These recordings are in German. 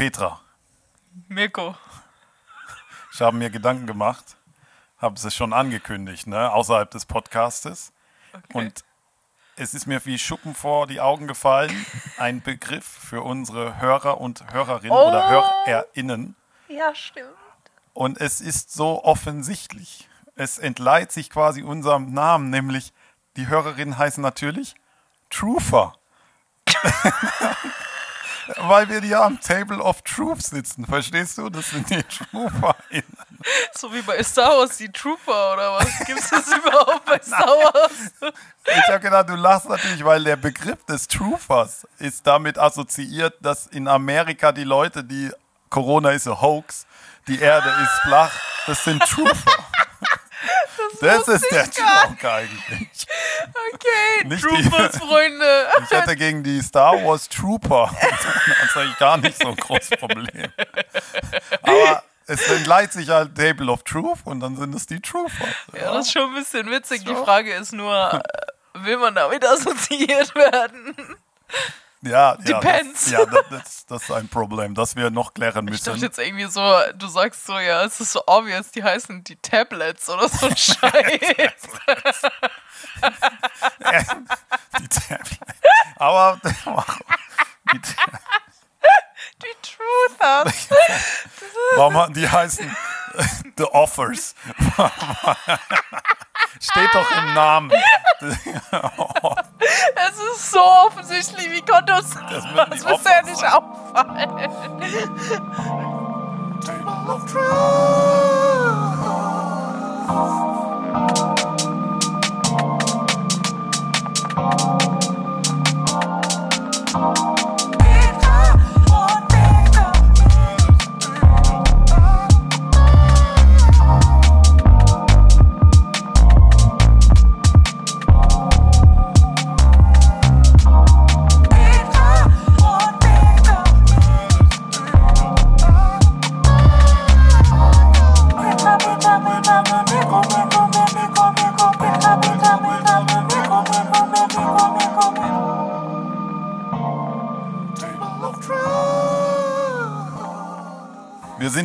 Petra, Mirko. ich habe mir Gedanken gemacht, habe es schon angekündigt, ne, außerhalb des Podcastes. Und es ist mir wie Schuppen vor die Augen gefallen, ein Begriff für unsere Hörer und Hörerinnen oder Oh. HörerInnen. Ja, stimmt. Und es ist so offensichtlich. Es entleiht sich quasi unserem Namen, nämlich die Hörerinnen heißen natürlich Truther. Weil wir ja am Table of Truth sitzen, verstehst du? Das sind die TrutherInnen. So wie bei Star Wars die Trooper oder was? Gibt es das überhaupt bei Star Wars? Ich habe gedacht, du lachst natürlich, weil der Begriff des Truthers ist damit assoziiert, dass in Amerika die Leute, die Corona ist ein Hoax, die Erde ist flach, das sind Truther. Das, ist der Joke eigentlich. Okay, Nicht die- Troopers, Freunde. Ich hätte gegen die Star Wars Trooper tatsächlich gar nicht so ein großes Problem. Aber es entleiht sich halt Table of Truth und dann sind es die Truther. Ja, das ist schon ein bisschen witzig. Die. Frage ist nur, äh, will man damit assoziiert werden? Ja, ja, das, Depends. ja das, das, ist ein Problem, das wir noch klären Ich dachte müssen. jetzt irgendwie so, du sagst so, ja, es ist so obvious, die heißen die Tablets oder so ein Scheiß. Die Tablet. Aber die, die Truthers. warum die heißen The Offers? Steht doch im Namen. Es ist so offensichtlich, wie konnte uns das, die bisher nicht auffallen? Table of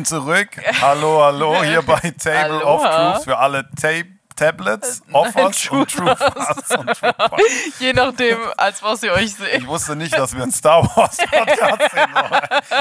zurück. Hallo, hallo, hier bei Table of Aloha. Truth für alle Tape Tablets, Offers und Truthers und Truthers. Je nachdem, als was ihr euch seht. Ich wusste nicht, dass wir ein Star Wars Podcast sind.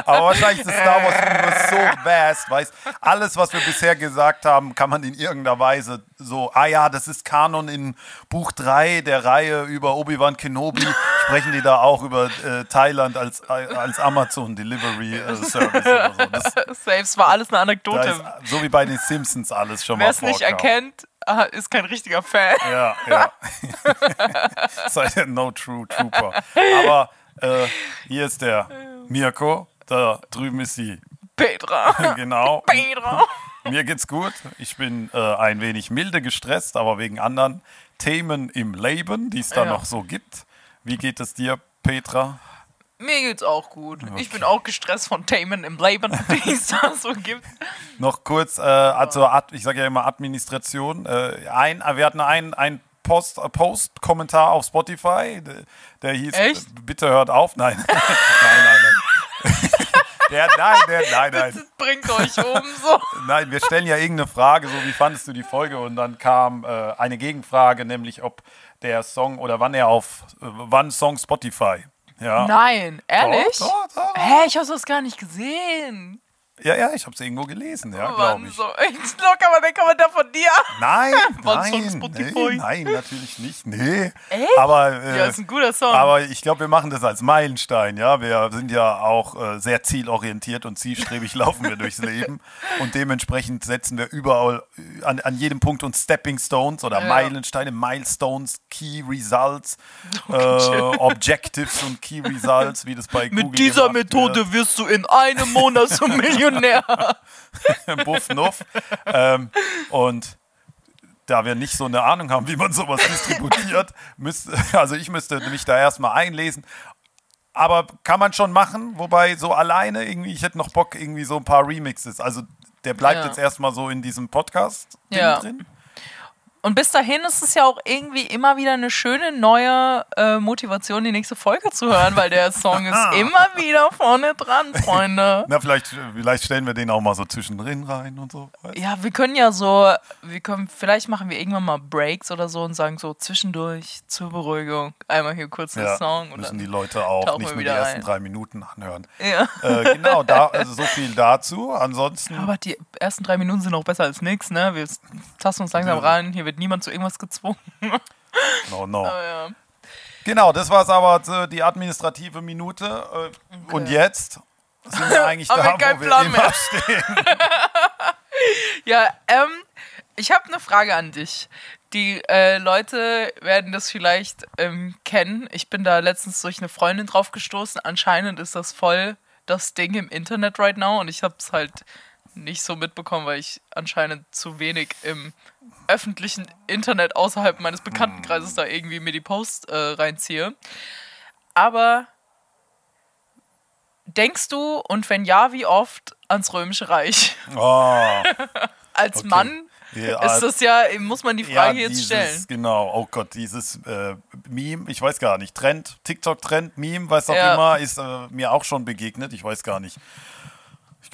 Aber wahrscheinlich ist Star Wars Universe so vast, weißt alles, was wir bisher gesagt haben, kann man in irgendeiner Weise so, ah ja, das ist Kanon in Buch 3 der Reihe über Obi-Wan Kenobi. Sprechen die da auch über äh, Thailand als, als Amazon Delivery äh, Service oder so. Das, Saves war alles eine Anekdote. ist, so wie bei den Simpsons alles schon Wer mal es nicht erkennt, ist kein richtiger Fan. Ja, ja. Seid ihr no true trooper. Aber äh, hier ist der Mirko, da drüben ist sie. Petra. Genau. Petra. Mir geht's gut. Ich bin äh, ein wenig milde gestresst, aber wegen anderen Themen im Leben, die es da Ja. noch so gibt. Wie geht es dir, Petra? Mir geht's auch gut. Ich bin auch gestresst von Themen im Leben, die es da so gibt. Noch kurz, äh, also ich sage ja immer Administration. Äh, ein, wir hatten einen, einen Post, äh, Post-Kommentar auf Spotify, der, hieß, Echt? äh, bitte hört auf. Nein, nein, nein, nein. Der, nein, der, nein, nein. Das bringt euch um so. Nein, wir stellen ja irgendeine Frage, so wie fandest du die Folge? Und dann kam äh, eine Gegenfrage, nämlich ob der Song oder wann er auf, äh, wann Song Spotify. Ja. Nein, ehrlich? Doch, doch, doch. Hä, ich habe das gar nicht gesehen. Ja, ja, ich habe es irgendwo gelesen, ja, glaube Wann ich. so? Ich locker mal den Kommentar von dir. Nein, nein, nee, nein, natürlich nicht. Nee. Echt? Aber, äh, Ja, ist ein guter Song. aber ich glaube, wir machen das als Meilenstein, ja. Wir sind ja auch äh, sehr zielorientiert und zielstrebig laufen wir durchs Leben. Und dementsprechend setzen wir überall äh, an, an jedem Punkt uns Stepping Stones oder Ja. Meilensteine, Milestones, Key Results, äh, Okay. Objectives und Key Results, wie das bei Google Mit dieser Methode wirst du in einem Monat zum Millionär. Buff, nuff. ähm, und da wir nicht so eine Ahnung haben, wie man sowas distributiert, müsste, also ich müsste mich da erstmal einlesen. Aber kann man schon machen, wobei so alleine irgendwie, ich hätte noch Bock, irgendwie so ein paar Remixes. Also der bleibt Ja. jetzt erstmal so in diesem Podcast Ja. drin. Und bis dahin ist es ja auch irgendwie immer wieder eine schöne neue äh, Motivation, die nächste Folge zu hören, weil der Song ist immer wieder vorne dran, Freunde. Na, vielleicht, vielleicht stellen wir den auch mal so zwischendrin rein und so. weißt? Ja, wir können ja so, wir können, vielleicht machen wir irgendwann mal Breaks oder so und sagen so zwischendurch zur Beruhigung einmal hier kurz den Ja, Song und müssen die Leute auch nicht nur die ersten ein. drei Minuten anhören. Ja. Äh, genau, da, also so viel dazu. Ansonsten, Aber die ersten drei Minuten sind auch besser als nichts, ne? Wir tasten uns langsam Ja. rein, hier wird niemand zu irgendwas gezwungen. no, no. Aber ja. Genau, das war aber so die administrative Minute. Äh, Und jetzt sind wir eigentlich da, wo wir Plan immer mehr. stehen. Ja, ähm, ich habe eine Frage an dich. Die äh, Leute werden das vielleicht ähm, kennen. Ich bin da letztens durch eine Freundin drauf gestoßen. Anscheinend ist das voll das Ding im Internet right now und ich habe es halt nicht so mitbekommen, weil ich anscheinend zu wenig im öffentlichen Internet außerhalb meines Bekanntenkreises da irgendwie mir die Posts äh, reinziehe. Aber denkst du und wenn ja, wie oft ans Römische Reich? Oh, Als Okay. Mann ja, ist das ja, muss man die Frage jetzt dieses, stellen. Genau, oh Gott, dieses äh, Meme, ich weiß gar nicht, Trend, TikTok-Trend, Meme, was auch Ja. immer, ist äh, mir auch schon begegnet. Ich weiß gar nicht.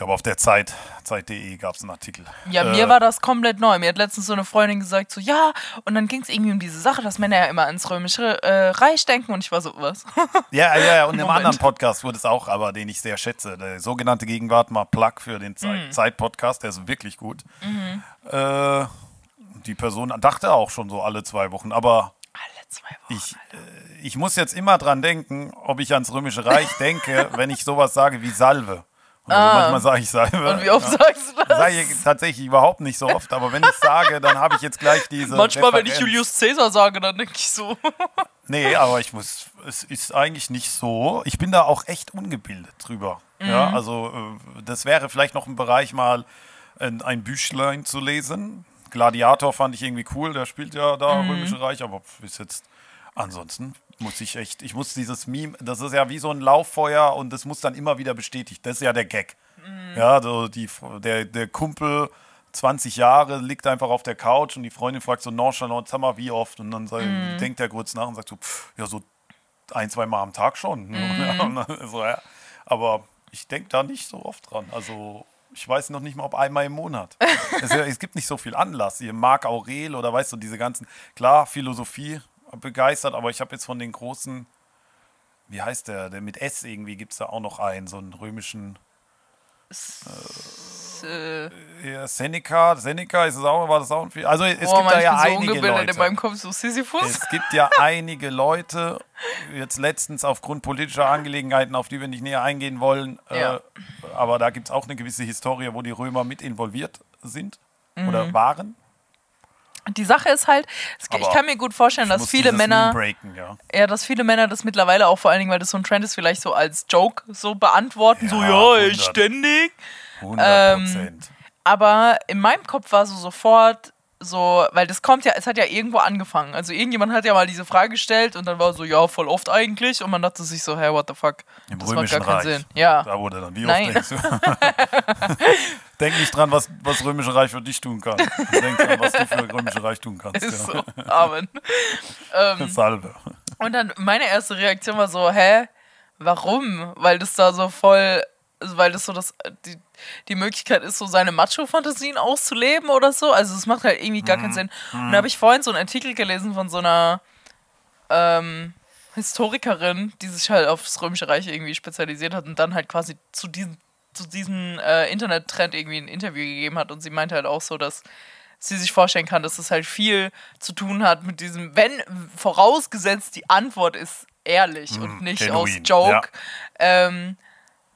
Ich glaube, auf der Zeit, Zeit.de gab es einen Artikel. Ja, Äh, mir war das komplett neu. Mir hat letztens so eine Freundin gesagt, so, ja, und dann ging es irgendwie um diese Sache, dass Männer ja immer ans Römische äh, Reich denken und ich war so, was? Ja, ja, ja, und im anderen Podcast wurde es auch, aber den ich sehr schätze. Der sogenannte Gegenwart mal Plug für den Zeit- Mhm. Zeit-Podcast, der ist wirklich gut. Äh, die Person dachte auch schon so alle zwei Wochen, aber Wochen. ich, äh, ich muss jetzt immer dran denken, ob ich ans Römische Reich denke, wenn ich sowas sage wie Salve. Also manchmal sage ich Salve. Ah. Und wie oft sagst du das? Sage ich tatsächlich überhaupt nicht so oft, aber wenn ich sage, dann habe ich jetzt gleich diese. Manchmal, wenn ich Referenz. Julius Caesar sage, dann denke ich so. Nee, aber ich muss, es ist eigentlich nicht so. Ich bin da auch echt ungebildet drüber. Ja, Mhm. also äh, das wäre vielleicht noch ein Bereich mal ein, ein Büchlein zu lesen. Gladiator fand ich irgendwie cool, der spielt ja da Mhm. Römische Reich, aber bis jetzt ansonsten muss ich echt, ich muss dieses Meme, das ist ja wie so ein Lauffeuer und das muss dann immer wieder bestätigt. Das ist ja der Gag. Mhm. Ja, so die, der, der Kumpel 20 Jahre liegt einfach auf der Couch und die Freundin fragt so nonchalant, sag mal, wie oft? Und dann Mhm. denkt er kurz nach und sagt so, pff, ja, so ein, zwei Mal am Tag schon. Mhm. So, ja. Aber ich denke da nicht so oft dran. Also ich weiß noch nicht mal, ob einmal im Monat. es, es gibt nicht so viel Anlass. Hier Marc Aurel oder weißt du, diese ganzen, klar, Philosophie begeistert, aber ich habe jetzt von den großen, wie heißt der, der mit S irgendwie gibt es da auch noch einen, so einen römischen, Äh, ja, Seneca, Seneca ist es auch, war das auch ein viel. Also es boah, gibt da ja so einige Leute. in meinem Kopf, so Sisyphus. Es gibt ja einige Leute, jetzt letztens aufgrund politischer Angelegenheiten, auf die wir nicht näher eingehen wollen, Ja. äh, aber da gibt es auch eine gewisse Historie, wo die Römer mit involviert sind Mhm. oder waren. Die Sache ist halt, es- ich kann mir gut vorstellen, dass viele Männer, breaken, ja. ja, dass viele Männer das mittlerweile auch vor allen Dingen, weil das so ein Trend ist, vielleicht so als Joke so beantworten, so, Ja, ja, 100. ich ständig. 100 Ähm, Prozent. Aber in meinem Kopf war so sofort so, weil das kommt ja, es hat ja irgendwo angefangen. Also irgendjemand hat ja mal diese Frage gestellt und dann war so, ja, voll oft eigentlich. Und man dachte sich so, hey, what the fuck? Im das macht Römischen gar keinen Reich. Sinn. Ja. Da wurde dann, wie Nein. oft denkst du? Denk nicht dran, was was Römische Reich für dich tun kann. Denk dran, was du für Römische Reich tun kannst. Ist Ja. so. Amen. Salve. Und dann meine erste Reaktion war so, hä, warum? Weil das da so voll, also weil das so das, die, die Möglichkeit ist, so seine Macho-Fantasien auszuleben oder so. Also es macht halt irgendwie gar Mhm. keinen Sinn. Und da habe ich vorhin so einen Artikel gelesen von so einer ähm, Historikerin, die sich halt aufs Römische Reich irgendwie spezialisiert hat und dann halt quasi zu diesem, zu diesem äh, Internet-Trend irgendwie ein Interview gegeben hat. Und sie meinte halt auch so, dass sie sich vorstellen kann, dass es halt viel zu tun hat mit diesem, wenn vorausgesetzt die Antwort ist ehrlich und nicht aus genuin, Joke, ähm,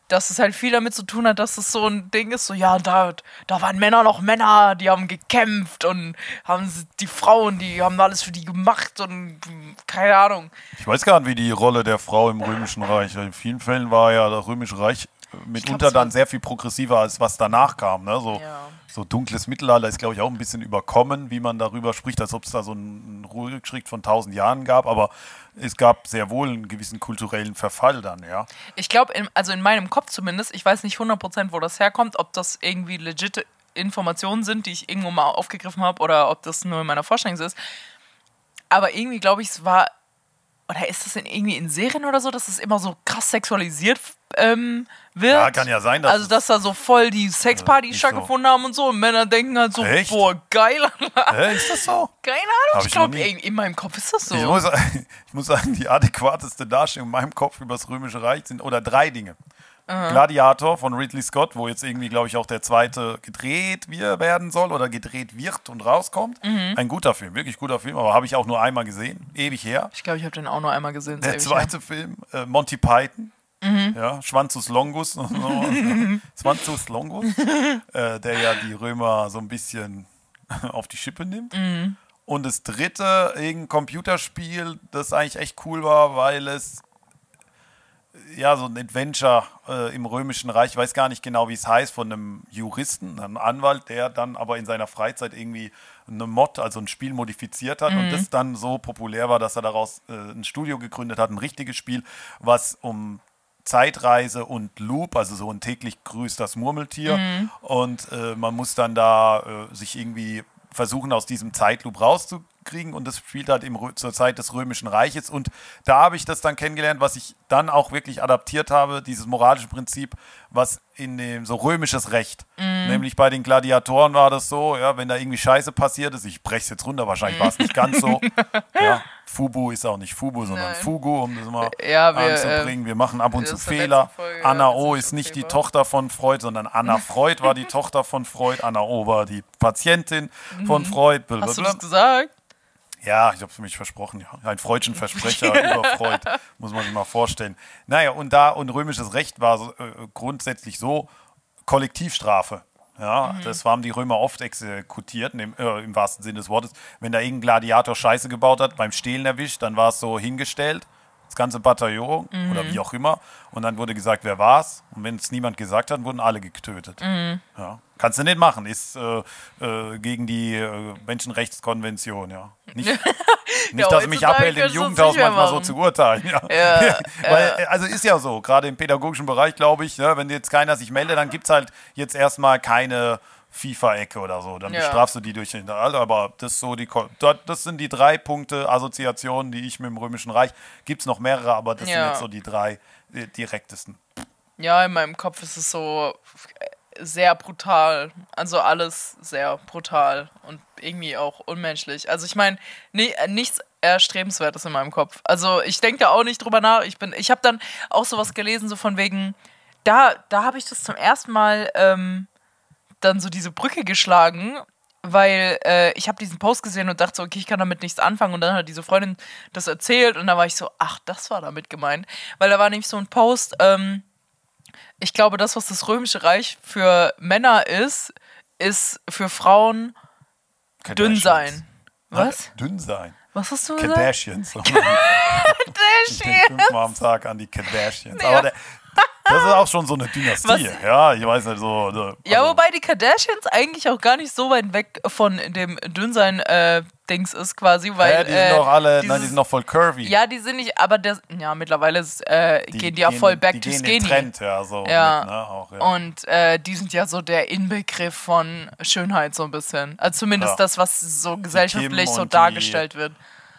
dass es halt viel damit zu tun hat, dass es so ein Ding ist, so ja, da, da waren Männer noch Männer, die haben gekämpft und haben die Frauen, die haben alles für die gemacht und keine Ahnung. Ich weiß gar nicht, wie die Rolle der Frau im Römischen Reich. In vielen Fällen war ja das Römische Reich mitunter war- dann sehr viel progressiver als was danach kam. Ne? So, Ja. So dunkles Mittelalter ist, glaube ich, auch ein bisschen überkommen, wie man darüber spricht, als ob es da so einen Rückschritt von tausend Jahren gab. Aber es gab sehr wohl einen gewissen kulturellen Verfall dann, ja. Ich glaube, also in meinem Kopf zumindest, ich weiß nicht 100% wo das herkommt, ob das irgendwie legit Informationen sind, die ich irgendwo mal aufgegriffen habe oder ob das nur in meiner Vorstellung ist. Aber irgendwie glaube ich, es war, oder ist das in, irgendwie in Serien oder so, dass es immer so krass sexualisiert ähm, wird? Ja, kann ja sein, dass Also, dass da so voll die Sexpartys nicht stattgefunden haben und so und Männer denken halt so, Echt? boah, geil. Hä, ist das so? Keine Hab Ahnung, ich ich glaube, in, in meinem Kopf ist das so. Ich, muss, ich muss sagen, die adäquateste Darstellung in meinem Kopf über das Römische Reich sind oder drei Dinge. Gladiator von Ridley Scott, wo jetzt irgendwie, glaube ich, auch der zweite gedreht wir- werden soll oder gedreht wird und rauskommt. Mhm. Ein guter Film, wirklich guter Film, aber habe ich auch nur einmal gesehen, ewig her. Ich glaube, ich habe den auch nur einmal gesehen. Der ewig her. zweite Film, äh, Monty Python. Mhm. Ja, Schwanzus Longus. so. Schwanzus Longus, äh, der ja die Römer so ein bisschen auf die Schippe nimmt. Mhm. Und das dritte, irgendein Computerspiel, das eigentlich echt cool war, weil es ja so ein Adventure äh, im Römischen Reich, ich weiß gar nicht genau, wie es heißt, von einem Juristen, einem Anwalt, der dann aber in seiner Freizeit irgendwie eine Mod, also ein Spiel modifiziert hat und das dann so populär war, dass er daraus äh, ein Studio gegründet hat, ein richtiges Spiel, was um Zeitreise und Loop, also so ein täglich grüßt das Murmeltier. Und äh, man muss dann da äh, sich irgendwie versuchen, aus diesem Zeitloop rauszukriegen. Und das spielt halt im, Rö- zur Zeit des Römischen Reiches. Und da habe ich das dann kennengelernt, was ich dann auch wirklich adaptiert habe, dieses moralische Prinzip, was in dem so römisches Recht. Nämlich bei den Gladiatoren war das so, ja, wenn da irgendwie Scheiße passiert ist, ich breche es jetzt runter, wahrscheinlich war es nicht ganz so. ja, Fubu ist auch nicht Fubu, sondern Nein. Fugu, um das mal Ja, wir, anzubringen. Wir machen ab und zu Fehler. Folge, Anna O ist nicht die okay, Tochter von Freud, sondern Anna Freud war die Tochter von Freud. Anna O war die Patientin von Freud. Mhm. Hast du das gesagt? Ja, ich habe es mich versprochen. Ein freudschen Versprecher über Freud, muss man sich mal vorstellen. Naja, und da, und römisches Recht war so, äh, grundsätzlich so Kollektivstrafe. Ja, Mhm. das haben die Römer oft exekutiert, im, äh, im wahrsten Sinne des Wortes. Wenn da irgendein Gladiator Scheiße gebaut hat, beim Stehlen erwischt, dann war es so hingestellt, das ganze Bataillon Mhm. oder wie auch immer. Und dann wurde gesagt, wer war's. Und wenn es niemand gesagt hat, wurden alle getötet. Mhm. Ja. Kannst du nicht machen, ist äh, äh, gegen die äh, Menschenrechtskonvention, ja. Nicht, nicht dass es mich abhält, im Jugendhaus manchmal so machen. zu urteilen. Ja. Ja, Weil, äh, also ist ja so, gerade im pädagogischen Bereich, glaube ich, ne, wenn jetzt keiner sich meldet, dann gibt es halt jetzt erstmal keine FIFA-Ecke oder so. Dann Ja. bestrafst du die durch den. Aber das, so die, das sind die drei Punkte Assoziationen, die ich mit dem Römischen Reich. Gibt es noch mehrere, aber das sind Ja. jetzt so die drei äh, direktesten. Ja, in meinem Kopf ist es so äh, sehr brutal. Also alles sehr brutal und irgendwie auch unmenschlich. Also ich meine, ni nichts erstrebenswertes in meinem Kopf. Also ich denke da auch nicht drüber nach. Ich bin, ich habe dann auch sowas gelesen, so von wegen, da, da habe ich das zum ersten Mal ähm, dann so diese Brücke geschlagen, weil äh, ich habe diesen Post gesehen und dachte so, okay, ich kann damit nichts anfangen. Und dann hat diese Freundin das erzählt und da war ich so, ach, das war damit gemeint. Weil da war nämlich so ein Post, ähm, ich glaube, das, was das Römische Reich für Männer ist, ist für Frauen dünn sein. Was? Dünn sein. Was hast du gesagt? Kardashians. Ich denke fünfmal am Tag an die Kardashians. Aber der, das ist auch schon so eine Dynastie. Was? Ja, ich weiß nicht, so. so Ja, also- wobei die Kardashians eigentlich auch gar nicht so weit weg von dem Dünnsein äh, Dings ist quasi, weil Ja, die sind äh, doch alle, nein, dieses- die sind noch voll curvy. ja, die sind nicht, aber der, ja, mittlerweile ist, äh, gehen die ja voll back die to gehen skinny. Den Trend, ja, so Ja. Mit, ne, auch, ja. Und äh, die sind ja so der Inbegriff von Schönheit so ein bisschen. Also zumindest Ja. das, was so gesellschaftlich so die- dargestellt wird.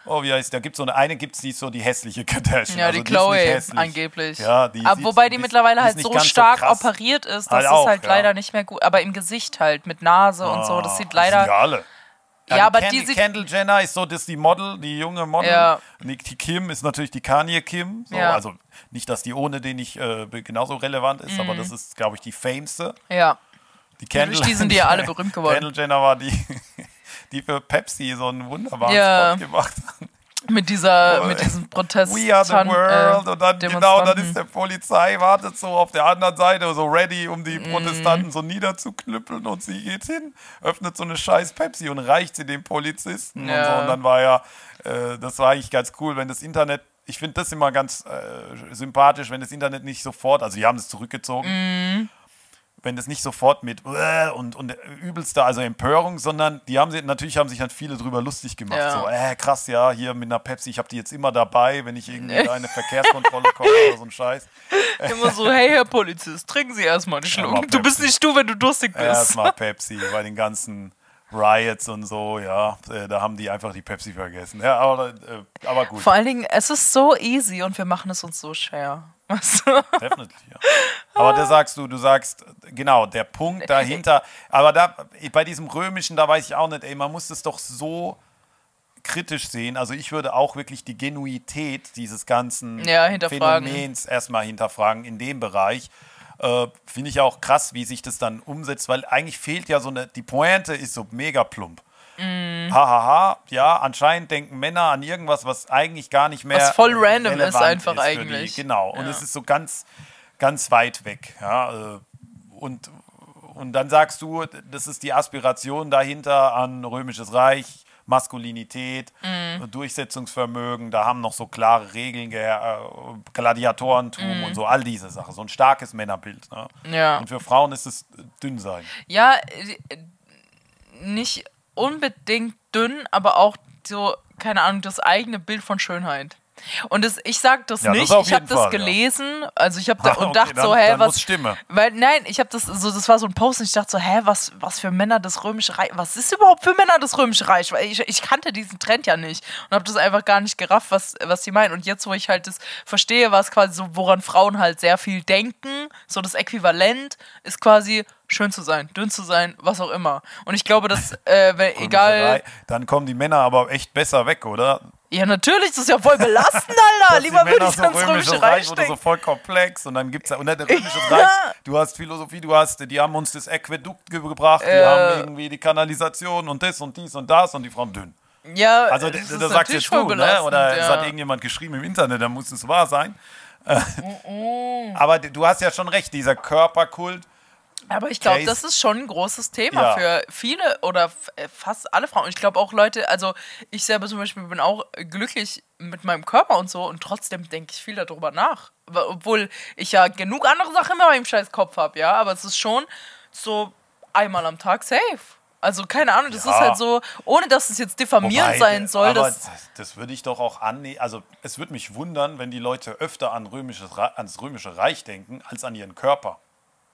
Oh, wie heißt, da gibt es so eine, eine gibt's, die ist so die hässliche Kardashian. Ja, also die die ist Chloe hässlich. angeblich. Ja, die aber sieht- wobei die, die mittlerweile die halt so so stark krass. operiert ist, Halt dass auch, es halt ja. leider nicht mehr gut. Aber im Gesicht halt mit Nase und so, das Ah, sieht die leider. Ja, alle. Ja, die aber Kendall, die sieht- Kendall Jenner ist so, das ist die Model, die junge Model. Ja. Die die Kim ist natürlich die Kanye Kim. So, Ja. Also nicht, dass die ohne den nicht äh, genauso relevant ist, Mhm. aber das ist, glaube ich, die fameste. Ja. Die Kendall, durch die sind die ja alle berühmt geworden. Kendall Jenner war die, die für Pepsi so einen wunderbaren Ja. Spot gemacht hat. Mit dieser, mit diesem Protest. We are the world. und dann, genau, dann ist der Polizei, wartet so auf der anderen Seite, so ready, um Mhm. die Protestanten so niederzuknüppeln. Und sie geht hin, öffnet so eine scheiß Pepsi und reicht sie dem Polizisten. Und, so. Ja. und dann war ja, äh, das war eigentlich ganz cool, wenn das Internet. Ich finde das immer ganz äh, sympathisch, wenn das Internet nicht sofort, also die haben es zurückgezogen. Mhm. Wenn das nicht sofort mit äh, und, und übelster, also Empörung, sondern die haben sie, natürlich haben sich dann viele drüber lustig gemacht. Ja. So, äh, krass, ja, hier mit einer Pepsi, ich habe die jetzt immer dabei, wenn ich irgendwie da in eine Verkehrskontrolle komme oder so ein Scheiß. Immer so, hey Herr Polizist, trinken Sie erstmal einen Schluck. du bist nicht du, wenn du durstig bist. Erstmal Pepsi bei den ganzen Riots und so, ja, äh, da haben die einfach die Pepsi vergessen. Ja, aber, äh, aber gut. Vor allen Dingen, es ist so easy und wir machen es uns so schwer. Weißt du? Definitely, ja. Aber da sagst du, du sagst, genau, der Punkt dahinter, aber da, bei diesem Römischen, da weiß ich auch nicht, ey, man muss das doch so kritisch sehen. Also ich würde auch wirklich die Genuität dieses ganzen Ja. Phänomens erstmal hinterfragen in dem Bereich. Äh, Finde ich auch krass, wie sich das dann umsetzt, weil eigentlich fehlt ja so eine, die Pointe ist so mega plump. Mhm. Hahaha, ha, ha. ja, anscheinend denken Männer an irgendwas, was eigentlich gar nicht mehr. Was voll random ist einfach die- eigentlich. Genau, und Ja. es ist so ganz, ganz weit weg. Ja, äh, und, und dann sagst du, das ist die Aspiration dahinter an Römisches Reich, Maskulinität, Mhm. Durchsetzungsvermögen, da haben noch so klare Regeln, ge- äh, Gladiatorentum Mhm. und so, all diese Sachen. So ein starkes Männerbild. Ne? Ja. Und für Frauen ist es dünn sein. Ja, äh, nicht unbedingt dünn, aber auch so, keine Ahnung, das eigene Bild von Schönheit. Und das, ich sag das Ja, das nicht, auf ich habe das Fall, ja. gelesen, also ich habe da Ah, und okay, dachte dann- so, hä, was Stimme. Weil nein, ich habe das so das war so ein Post und ich dachte so, hä, was was für Männer das römische Reich, was ist überhaupt für Männer das römische Reich? Weil ich, ich kannte diesen Trend ja nicht und habe das einfach gar nicht gerafft, was was sie meinen und jetzt wo ich halt das verstehe, was quasi so woran Frauen halt sehr viel denken, so das Äquivalent ist quasi schön zu sein, dünn zu sein, was auch immer. Und ich glaube, dass äh, wenn, egal Dann kommen die Männer aber echt besser weg, oder? Ja, natürlich, das ist ja voll belastend, Alter. Lieber die würde ich so ans römisches Römische Reich oder so voll komplex und dann gibt es ja, und der römische Ja. Reich, du hast Philosophie, du hast, die haben uns das Aquädukt ge gebracht, die Äh. haben irgendwie die Kanalisation und das und dies und das und die Frauen dünn. Ja, Also das das, ist das sagst natürlich jetzt du, ne? oder es ja. hat irgendjemand geschrieben im Internet, dann muss es wahr sein. Äh, Aber du hast ja schon recht, dieser Körperkult, Aber ich glaube, das ist- schon ein großes Thema Ja. für viele oder äh, fast alle Frauen. Und ich glaube auch Leute, also ich selber zum Beispiel bin auch glücklich mit meinem Körper und so und trotzdem denke ich viel darüber nach. Obwohl ich ja genug andere Sachen in meinem scheiß Kopf habe, ja. Aber es ist schon so einmal am Tag safe. Also keine Ahnung, das Ja. ist halt so, ohne dass es jetzt diffamierend Wobei, sein soll. Aber das, das würde ich doch auch annehmen. Also, es würde mich wundern, wenn die Leute öfter an römisches, ans Römische Reich denken, als an ihren Körper.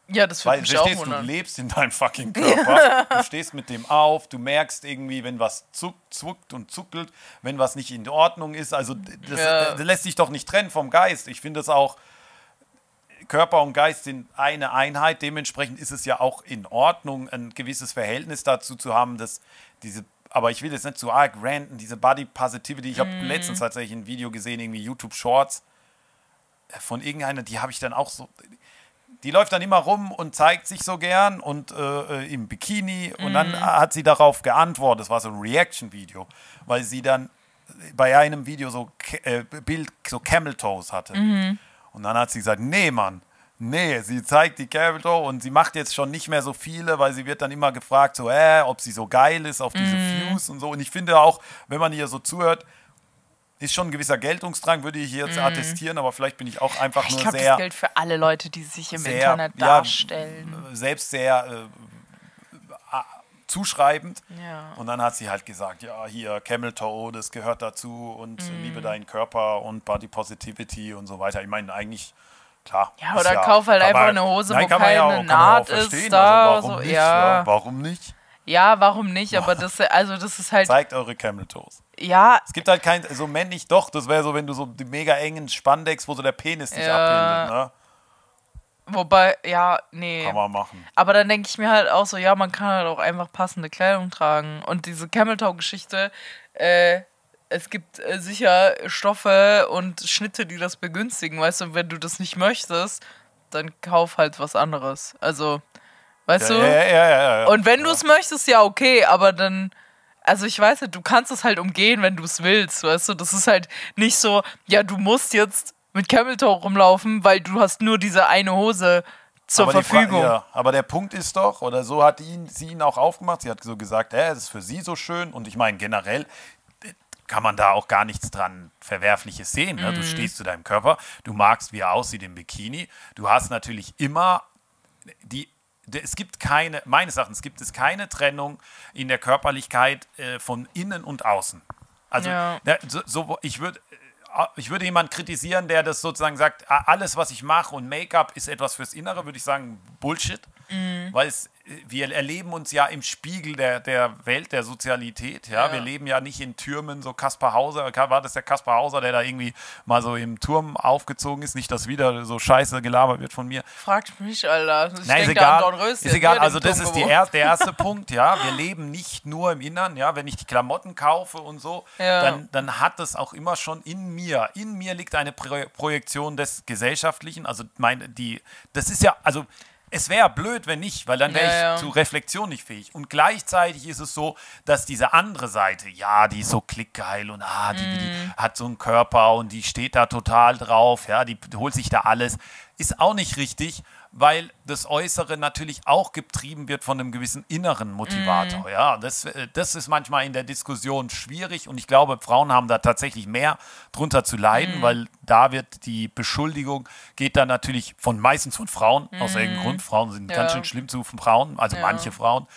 Ja, das würde Weil, mich auch verstehst du, du wundern. lebst in deinem fucking Körper, du stehst mit dem auf, du merkst irgendwie, wenn was zuckt, zuckt und zuckelt, wenn was nicht in Ordnung ist. Also, das, Ja. das lässt sich doch nicht trennen vom Geist. Ich finde es auch. Körper und Geist sind eine Einheit. Dementsprechend ist es ja auch in Ordnung, ein gewisses Verhältnis dazu zu haben, dass diese, aber ich will jetzt nicht zu arg ranten, diese Body Positivity. Ich habe Mhm. letztens tatsächlich ein Video gesehen, irgendwie YouTube Shorts äh, von irgendeiner, die habe ich dann auch so. Die läuft dann immer rum und zeigt sich so gern und äh, äh, im Bikini und dann hat sie darauf geantwortet. Das war so ein Reaction-Video, weil sie dann bei einem Video so äh, Bild so Camel Toes hatte. Und dann hat sie gesagt, nee, Mann, nee, sie zeigt die Camel Toe und sie macht jetzt schon nicht mehr so viele, weil sie wird dann immer gefragt, so, äh, ob sie so geil ist auf diese Views und so. Und ich finde auch, wenn man ihr so zuhört, ist schon ein gewisser Geltungsdrang, würde ich jetzt attestieren, aber vielleicht bin ich auch einfach Ich nur glaube, das sehr, gilt für alle Leute, die sich im sehr, Internet ja, darstellen. selbst sehr äh, zuschreibend. Ja. Und dann hat sie halt gesagt, ja, hier Camel Toe, das gehört dazu und äh, liebe deinen Körper und Body Positivity und so weiter. Ich meine, eigentlich, klar. Ja, oder kauf halt einfach eine Hose, nein, wo ja keine ja auch Naht ist verstehen. da, Also warum so, nicht? ja. Warum nicht? Ja, warum nicht? Aber das, also das ist halt, Zeigt eure Camel Toes. Ja, Es gibt halt kein, so männlich doch, das wäre so, wenn du so die mega engen Spandex, wo so der Penis nicht Ja. abbildet, ne? wobei, ja, nee. Kann man machen. Aber dann denke ich mir halt auch so, ja, man kann halt auch einfach passende Kleidung tragen. Und diese Camel Toe Geschichte, äh, es gibt äh, sicher Stoffe und Schnitte, die das begünstigen, weißt du, und wenn du das nicht möchtest, dann kauf halt was anderes. Also, weißt Ja, du? ja, ja, ja, ja. Und wenn du es möchtest, ja, okay, aber dann, also ich weiß nicht, du kannst es halt umgehen, wenn du es willst, weißt du? Das ist halt nicht so, ja, du musst jetzt mit Camel Toe rumlaufen, weil du hast nur diese eine Hose zur aber Verfügung. ja, aber der Punkt ist doch, oder so hat ihn, sie ihn auch aufgemacht, sie hat so gesagt, es ist für sie so schön und ich meine generell kann man da auch gar nichts dran Verwerfliches sehen. Ne? Mhm. Du stehst zu deinem Körper, du magst, wie er aussieht im Bikini, du hast natürlich immer die es gibt keine, meines Erachtens gibt es keine Trennung in der Körperlichkeit äh, von innen und außen. Also Ja. so, so, ich würde ich würde jemanden kritisieren, der das sozusagen sagt, a- alles, was ich mache und Make-up ist etwas fürs Innere, würde ich sagen, Bullshit. Weil es, wir erleben uns ja im Spiegel der, der Welt, der Sozialität. Ja? Ja. Wir leben ja nicht in Türmen, so Kaspar Hauser. War das der Kaspar Hauser, der da irgendwie mal so im Turm aufgezogen ist? Nicht, dass wieder so scheiße gelabert wird von mir. Fragt mich, Alter. Ich Nein, ist da an egal. Dornröschen, Ist egal. Also das Turm ist die er, der erste Punkt, ja. Wir leben nicht nur im Innern, ja. Wenn ich die Klamotten kaufe und so, Ja. dann, dann hat das auch immer schon in mir. In mir liegt eine Pro Projektion des Gesellschaftlichen. Also meine, die, das ist ja, also es wäre blöd, wenn nicht, weil dann wäre ich ja. zu Reflexion nicht fähig. Und gleichzeitig ist es so, dass diese andere Seite, ja, die ist so klickgeil und ah, die, Mhm. die hat so einen Körper und die steht da total drauf, ja, die holt sich da alles, ist auch nicht richtig, weil das Äußere natürlich auch getrieben wird von einem gewissen inneren Motivator. Mhm. Ja, das, äh, das ist manchmal in der Diskussion schwierig und ich glaube, Frauen haben da tatsächlich mehr drunter zu Mhm. leiden, weil da wird die Beschuldigung geht dann natürlich von meistens von Frauen aus irgendeinem Grund. Frauen sind Mhm. Ja. ganz schön schlimm zu Frauen, also Ja. manche Frauen.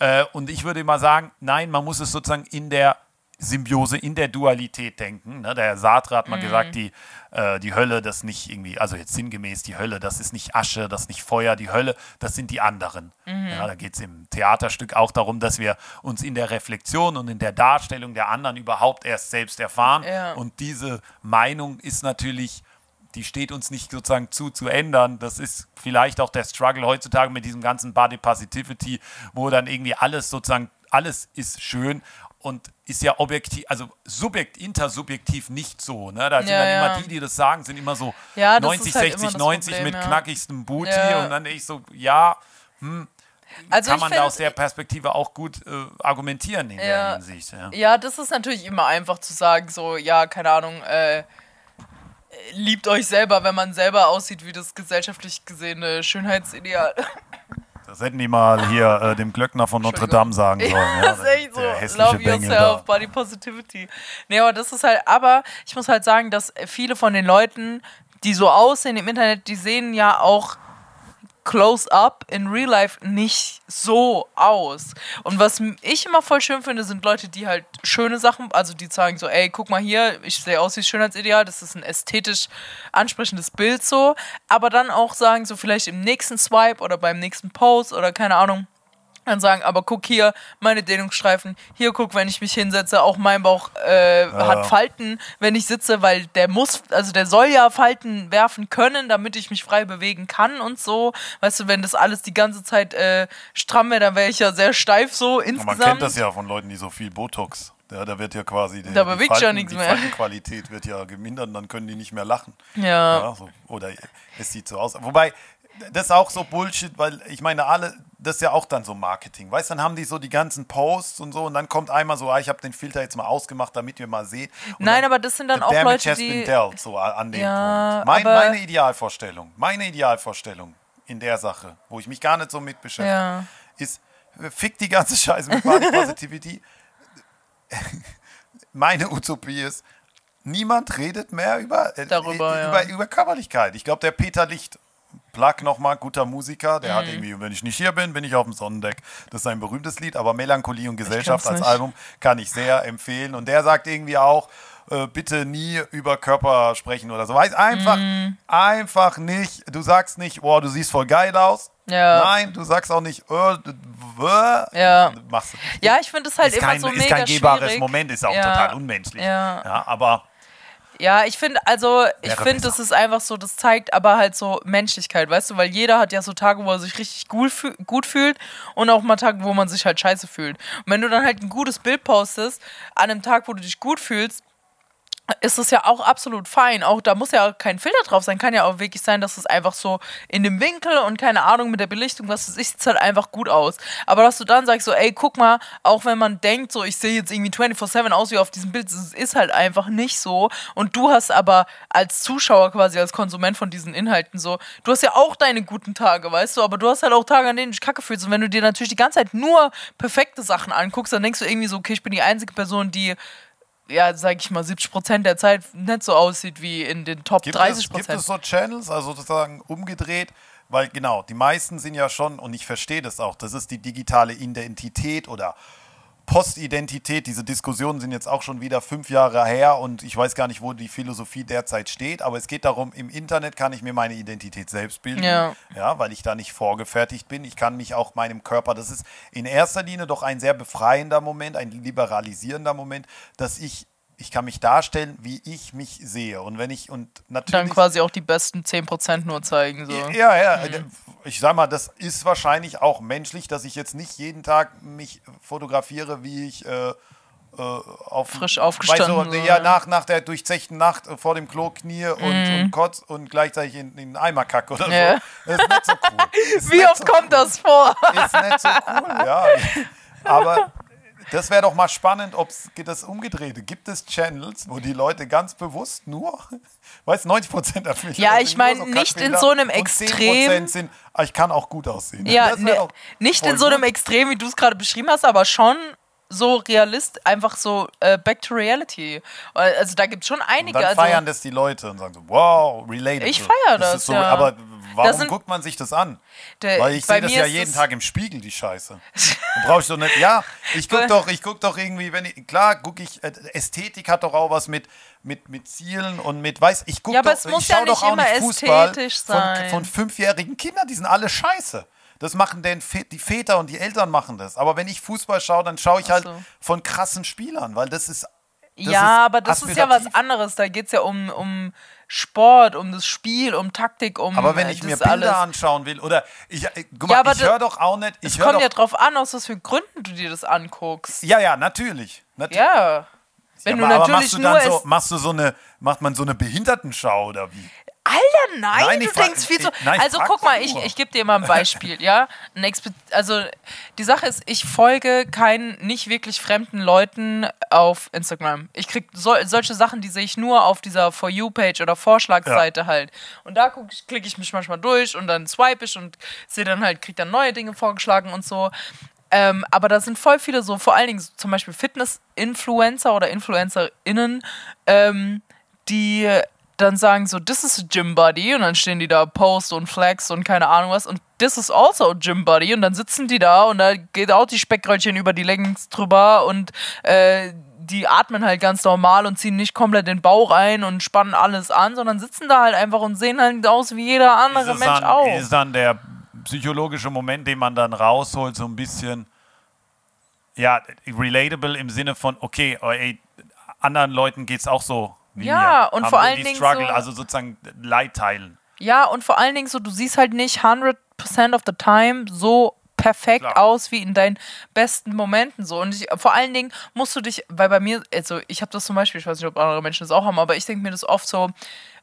Äh, und ich würde immer sagen, nein, man muss es sozusagen in der Symbiose, in der Dualität denken. Ne? Der Sartre hat mal gesagt, die, äh, die Hölle, das nicht irgendwie, also jetzt sinngemäß, die Hölle, das ist nicht Asche, das ist nicht Feuer, die Hölle, das sind die anderen. Ja, da geht es im Theaterstück auch darum, dass wir uns in der Reflexion und in der Darstellung der anderen überhaupt erst selbst erfahren. Ja. Und diese Meinung ist natürlich die steht uns nicht sozusagen zu, zu ändern. Das ist vielleicht auch der Struggle heutzutage mit diesem ganzen Body Positivity, wo dann irgendwie alles sozusagen, alles ist schön und ist ja objektiv, also subjekt, intersubjektiv nicht so. Ne? Da sind Ja, dann ja. immer die, die das sagen, sind immer so Ja, das 90, ist halt 60, immer das 90 Problem, mit knackigstem Booty und dann ich so, ja, Also kann man da find- aus der Perspektive auch gut äh, argumentieren in der. Hinsicht. Ja. Ja, das ist natürlich immer einfach zu sagen, so, ja, keine Ahnung, äh, liebt euch selber, wenn man selber aussieht wie das gesellschaftlich gesehene Schönheitsideal. Das hätten die mal hier äh, dem Glöckner von Notre Dame sagen sollen. Ja, das ist echt so. Love Bengel yourself, da. Body Positivity. Nee, aber das ist halt, aber ich muss halt sagen, dass viele von den Leuten, die so aussehen im Internet, die sehen ja auch close up in real life nicht so aus. Und was ich immer voll schön finde, sind Leute, die halt schöne Sachen, also die sagen so, ey, guck mal hier, ich sehe aus wie Schönheitsideal, das ist ein ästhetisch ansprechendes Bild so, aber dann auch sagen so vielleicht im nächsten Swipe oder beim nächsten Post oder keine Ahnung, dann sagen, aber guck hier, meine Dehnungsstreifen, hier guck, wenn ich mich hinsetze, auch mein Bauch äh, hat Falten, wenn ich sitze, weil der muss, also der soll ja Falten werfen können, damit ich mich frei bewegen kann und so. Weißt du, wenn das alles die ganze Zeit äh, stramm wäre, dann wäre ich ja sehr steif so insgesamt. man kennt das ja von Leuten, die so viel Botox. Ja, da wird ja quasi die, Da die bewegt ja Falten- nichts die mehr. Faltenqualität wird ja gemindert und dann können die nicht mehr lachen. Ja. Ja, so, oder es sieht so aus. Wobei, das ist auch so Bullshit, weil ich meine, alle, das ist ja auch dann so Marketing. Weißt du, dann haben die so die ganzen Posts und so und dann kommt einmal so, ah, ich habe den Filter jetzt mal ausgemacht, damit ihr mal seht. Und Nein, aber das sind dann auch Leute, has been die. dealt, so an dem Ja, Punkt. Mein, meine Idealvorstellung, meine Idealvorstellung in der Sache, wo ich mich gar nicht so mit beschäftige, Ja. ist, fick die ganze Scheiße mit Body Positivity. Meine Utopie ist, niemand redet mehr über, äh, Darüber, äh, ja. über, über Körperlichkeit. Ich glaube, der Peter Licht, Plug nochmal, guter Musiker, der Mhm. hat irgendwie, wenn ich nicht hier bin, bin ich auf dem Sonnendeck. Das ist sein berühmtes Lied, aber Melancholie und Gesellschaft als. Album kann ich sehr empfehlen. Und der sagt irgendwie auch, äh, bitte nie über Körper sprechen oder so. Weiß einfach, Mhm. einfach nicht. Du sagst nicht, boah, du siehst voll geil aus. Ja. Nein, du sagst auch nicht, äh, d- w- Ja. machst du. Ja, ich finde es halt ist immer kein, so ist mega kein gehbares schwierig. Moment, ist auch Ja. total unmenschlich. Ja. aber Ja, ich finde, also, ich finde, das ist einfach so, das zeigt aber halt so Menschlichkeit, weißt du, weil jeder hat ja so Tage, wo er sich richtig gut, fühl gut fühlt und auch mal Tage, wo man sich halt scheiße fühlt. Und wenn du dann halt ein gutes Bild postest, an einem Tag, wo du dich gut fühlst, ist es ja auch absolut fein. Auch da muss ja kein Filter drauf sein. Kann ja auch wirklich sein, dass es einfach so in dem Winkel und keine Ahnung mit der Belichtung, was es ist, sieht halt einfach gut aus. Aber dass du dann sagst, so, ey, guck mal, auch wenn man denkt, so, ich sehe jetzt irgendwie 24-7 aus wie auf diesem Bild, es ist halt einfach nicht so. Und du hast aber als Zuschauer quasi, als Konsument von diesen Inhalten so, du hast ja auch deine guten Tage, weißt du, aber du hast halt auch Tage, an denen du dich kacke fühlst. Und wenn du dir natürlich die ganze Zeit nur perfekte Sachen anguckst, dann denkst du irgendwie so, okay, ich bin die einzige Person, die ja, sag ich mal, 70 Prozent der Zeit nicht so aussieht wie in den Top gibt, 30 es, gibt es Prozent. so Channels, also sozusagen umgedreht, weil genau, die meisten sind ja schon, und ich verstehe das auch, das ist die digitale Identität oder Postidentität. Diese Diskussionen sind jetzt auch schon wieder fünf Jahre her und ich weiß gar nicht, wo die Philosophie derzeit steht, aber es geht darum, im Internet kann ich mir meine Identität selbst bilden, Ja. ja, weil ich da nicht vorgefertigt bin. Ich kann mich auch meinem Körper, das ist in erster Linie doch ein sehr befreiender Moment, ein liberalisierender Moment, dass ich ich kann mich darstellen, wie ich mich sehe. Und wenn ich, und natürlich. Dann quasi auch die besten 10% nur zeigen. So. Ja, ja. Ich sag mal, das ist wahrscheinlich auch menschlich, dass ich jetzt nicht jeden Tag mich fotografiere, wie ich äh, äh, auf Frisch aufgestanden, Weißt du, ja, nach, nach der durchzechten Nacht äh, vor dem Klo knie und, und kotz und gleichzeitig in, in einen Eimer kacke oder. Ja. so. Das ist nicht so cool. Ist Wie oft so kommt das vor? ist nicht so cool, ja. Aber das wäre doch mal spannend, ob es das Umgedrehte. Gibt es Channels, wo die Leute ganz bewusst nur, weißt 90 Prozent der Filme Ja, sind ich nur mein, nicht in so einem und 10% Extrem. sind, ah, ich kann auch gut aussehen. Ja, Das ne, nicht in so einem. Extrem, wie du es gerade beschrieben hast, aber schon so realist, einfach so äh, back to reality. Also da gibt es schon einige. Dann also, feiern das die Leute und sagen so, wow, relatable. Ich feier das, ist so, ja. Aber warum Das sind- guckt man sich das an? Der- Weil ich sehe das ja jeden es- Tag im Spiegel, die Scheiße. Du brauchst doch nicht, ja, ich guck doch, ich guck doch irgendwie, wenn ich, klar, guck ich, äh, Ästhetik hat doch auch was mit, mit, mit Zielen und mit, weiß, ich guck Ja, aber doch, es muss ich ja schau doch nicht auch nicht Fußball ästhetisch von, sein. von fünfjährigen Kindern, die sind alle scheiße. Das machen den, Vä- die Väter und die Eltern machen das. Aber wenn ich Fußball schaue, dann schaue ich halt so. von krassen Spielern, weil das ist das ja, aber das ist ja was aspirativ. anderes. Da geht es ja um, um Sport, um das Spiel, um Taktik, um Aber wenn äh, ich mir Bilder alles. anschauen will, oder ich, äh, guck Ja, mal, aber ich höre doch auch nicht, ich Es kommt ja drauf an, aus was für Gründen du dir das anguckst. ja, ja, natürlich. Nat Ja. Wenn Ja, du aber natürlich machst du dann so, machst du so eine, macht man so eine Behindertenschau oder wie? Alter, nein, Nein, ich du denkst viel zu. nein, also guck mal, ich, ich gebe dir mal ein Beispiel, ja. Ein also die Sache ist, ich folge keinen nicht wirklich fremden Leuten auf Instagram. Ich krieg so, solche Sachen, die sehe ich nur auf dieser For You Page oder Vorschlagseite halt. Und da klicke ich mich manchmal durch und dann swipe ich und sehe dann halt, krieg dann neue Dinge vorgeschlagen und so. Ähm, aber da sind voll viele so, vor allen Dingen zum Beispiel Fitness-Influencer oder InfluencerInnen, ähm, die dann sagen so, this is a Gym Buddy. Und dann stehen die da Post und Flex und keine Ahnung was. Und this is also a Gym Buddy. Und dann sitzen die da und da geht auch die Speckröllchen über die Leggings drüber und äh, die atmen halt ganz normal und ziehen nicht komplett den Bauch ein und spannen alles an, sondern sitzen da halt einfach und sehen halt aus wie jeder andere ist, Mensch dann, auch. ist dann der psychologische Moment, den man dann rausholt, so ein bisschen, ja, relatable im Sinne von, okay, ey, anderen Leuten geht es auch so wie Ja, mir. und Haben vor allen Dingen Struggle, so- also sozusagen Leid teilen. Ja, und vor allen Dingen so, du siehst halt nicht 100% of the time so perfekt Klar. aus wie in deinen besten Momenten so. Und ich, vor allen Dingen musst du dich, weil bei mir, also ich habe das zum Beispiel, ich weiß nicht, ob andere Menschen das auch haben, aber ich denke mir das oft so,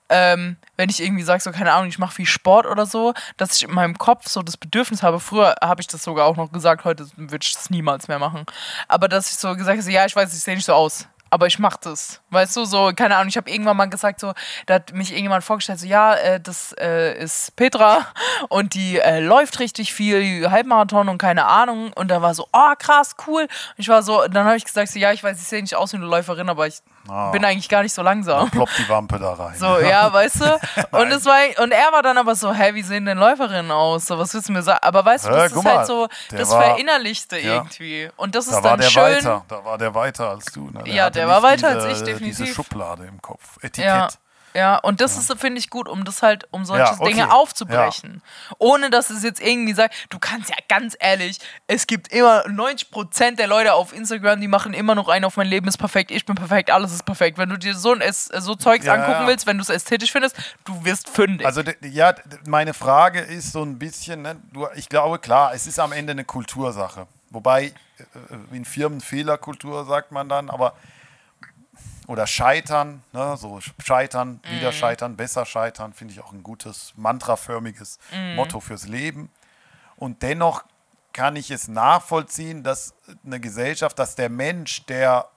ähm, wenn ich irgendwie sage, so keine Ahnung, ich mache viel Sport oder so, dass ich in meinem Kopf so das Bedürfnis habe, früher habe ich das sogar auch noch gesagt, heute würde ich das niemals mehr machen, aber dass ich so gesagt habe, ja, ich weiß, ich sehe nicht so aus, aber ich mache das. Weißt du, so, keine Ahnung, ich habe irgendwann mal gesagt, so, da hat mich irgendjemand vorgestellt, so, ja, äh, das äh, ist Petra und die äh, läuft richtig viel, Halbmarathon und keine Ahnung. Und da war so, oh, krass, cool. Und ich war so, dann habe ich gesagt, so, ja, ich weiß, ich sehe nicht aus wie eine Läuferin, aber ich Ah. bin eigentlich gar nicht so langsam. Ploppt die Wampe da rein. So, ja, weißt du? Und, es war, und er war dann aber so, hä, wie sehen denn Läuferinnen aus? So, was willst du mir sagen? Aber weißt du, das ist guck halt mal, so, der das war- Verinnerlichte ja. irgendwie. Und das ist Da war dann der schön. weiter, da war der weiter als du. Ne? Ja, hatte der war weiter als diese, ich, definitiv. Diese Schublade im Kopf, Etikett. Ja. Ja, und das ist, finde ich, gut, um das halt, um solche Ja, okay. Dinge aufzubrechen. Ohne dass es jetzt irgendwie sagt, du kannst ja ganz ehrlich, es gibt immer 90% der Leute auf Instagram, die machen immer noch einen auf mein Leben ist perfekt, ich bin perfekt, alles ist perfekt. Wenn du dir so, ein, Es- so Zeugs Ja, angucken ja. willst, wenn du es ästhetisch findest, du wirst fündig. Also d- ja, d- meine Frage ist so ein bisschen, ne, du, ich glaube klar, es ist am Ende eine Kultursache. Wobei äh, in Firmen Fehlerkultur sagt man dann, aber oder scheitern, ne, so scheitern, Mhm. wieder scheitern, besser scheitern, finde ich auch ein gutes mantraförmiges Mhm. Motto fürs Leben. Und dennoch kann ich es nachvollziehen, dass eine Gesellschaft, dass der Mensch, der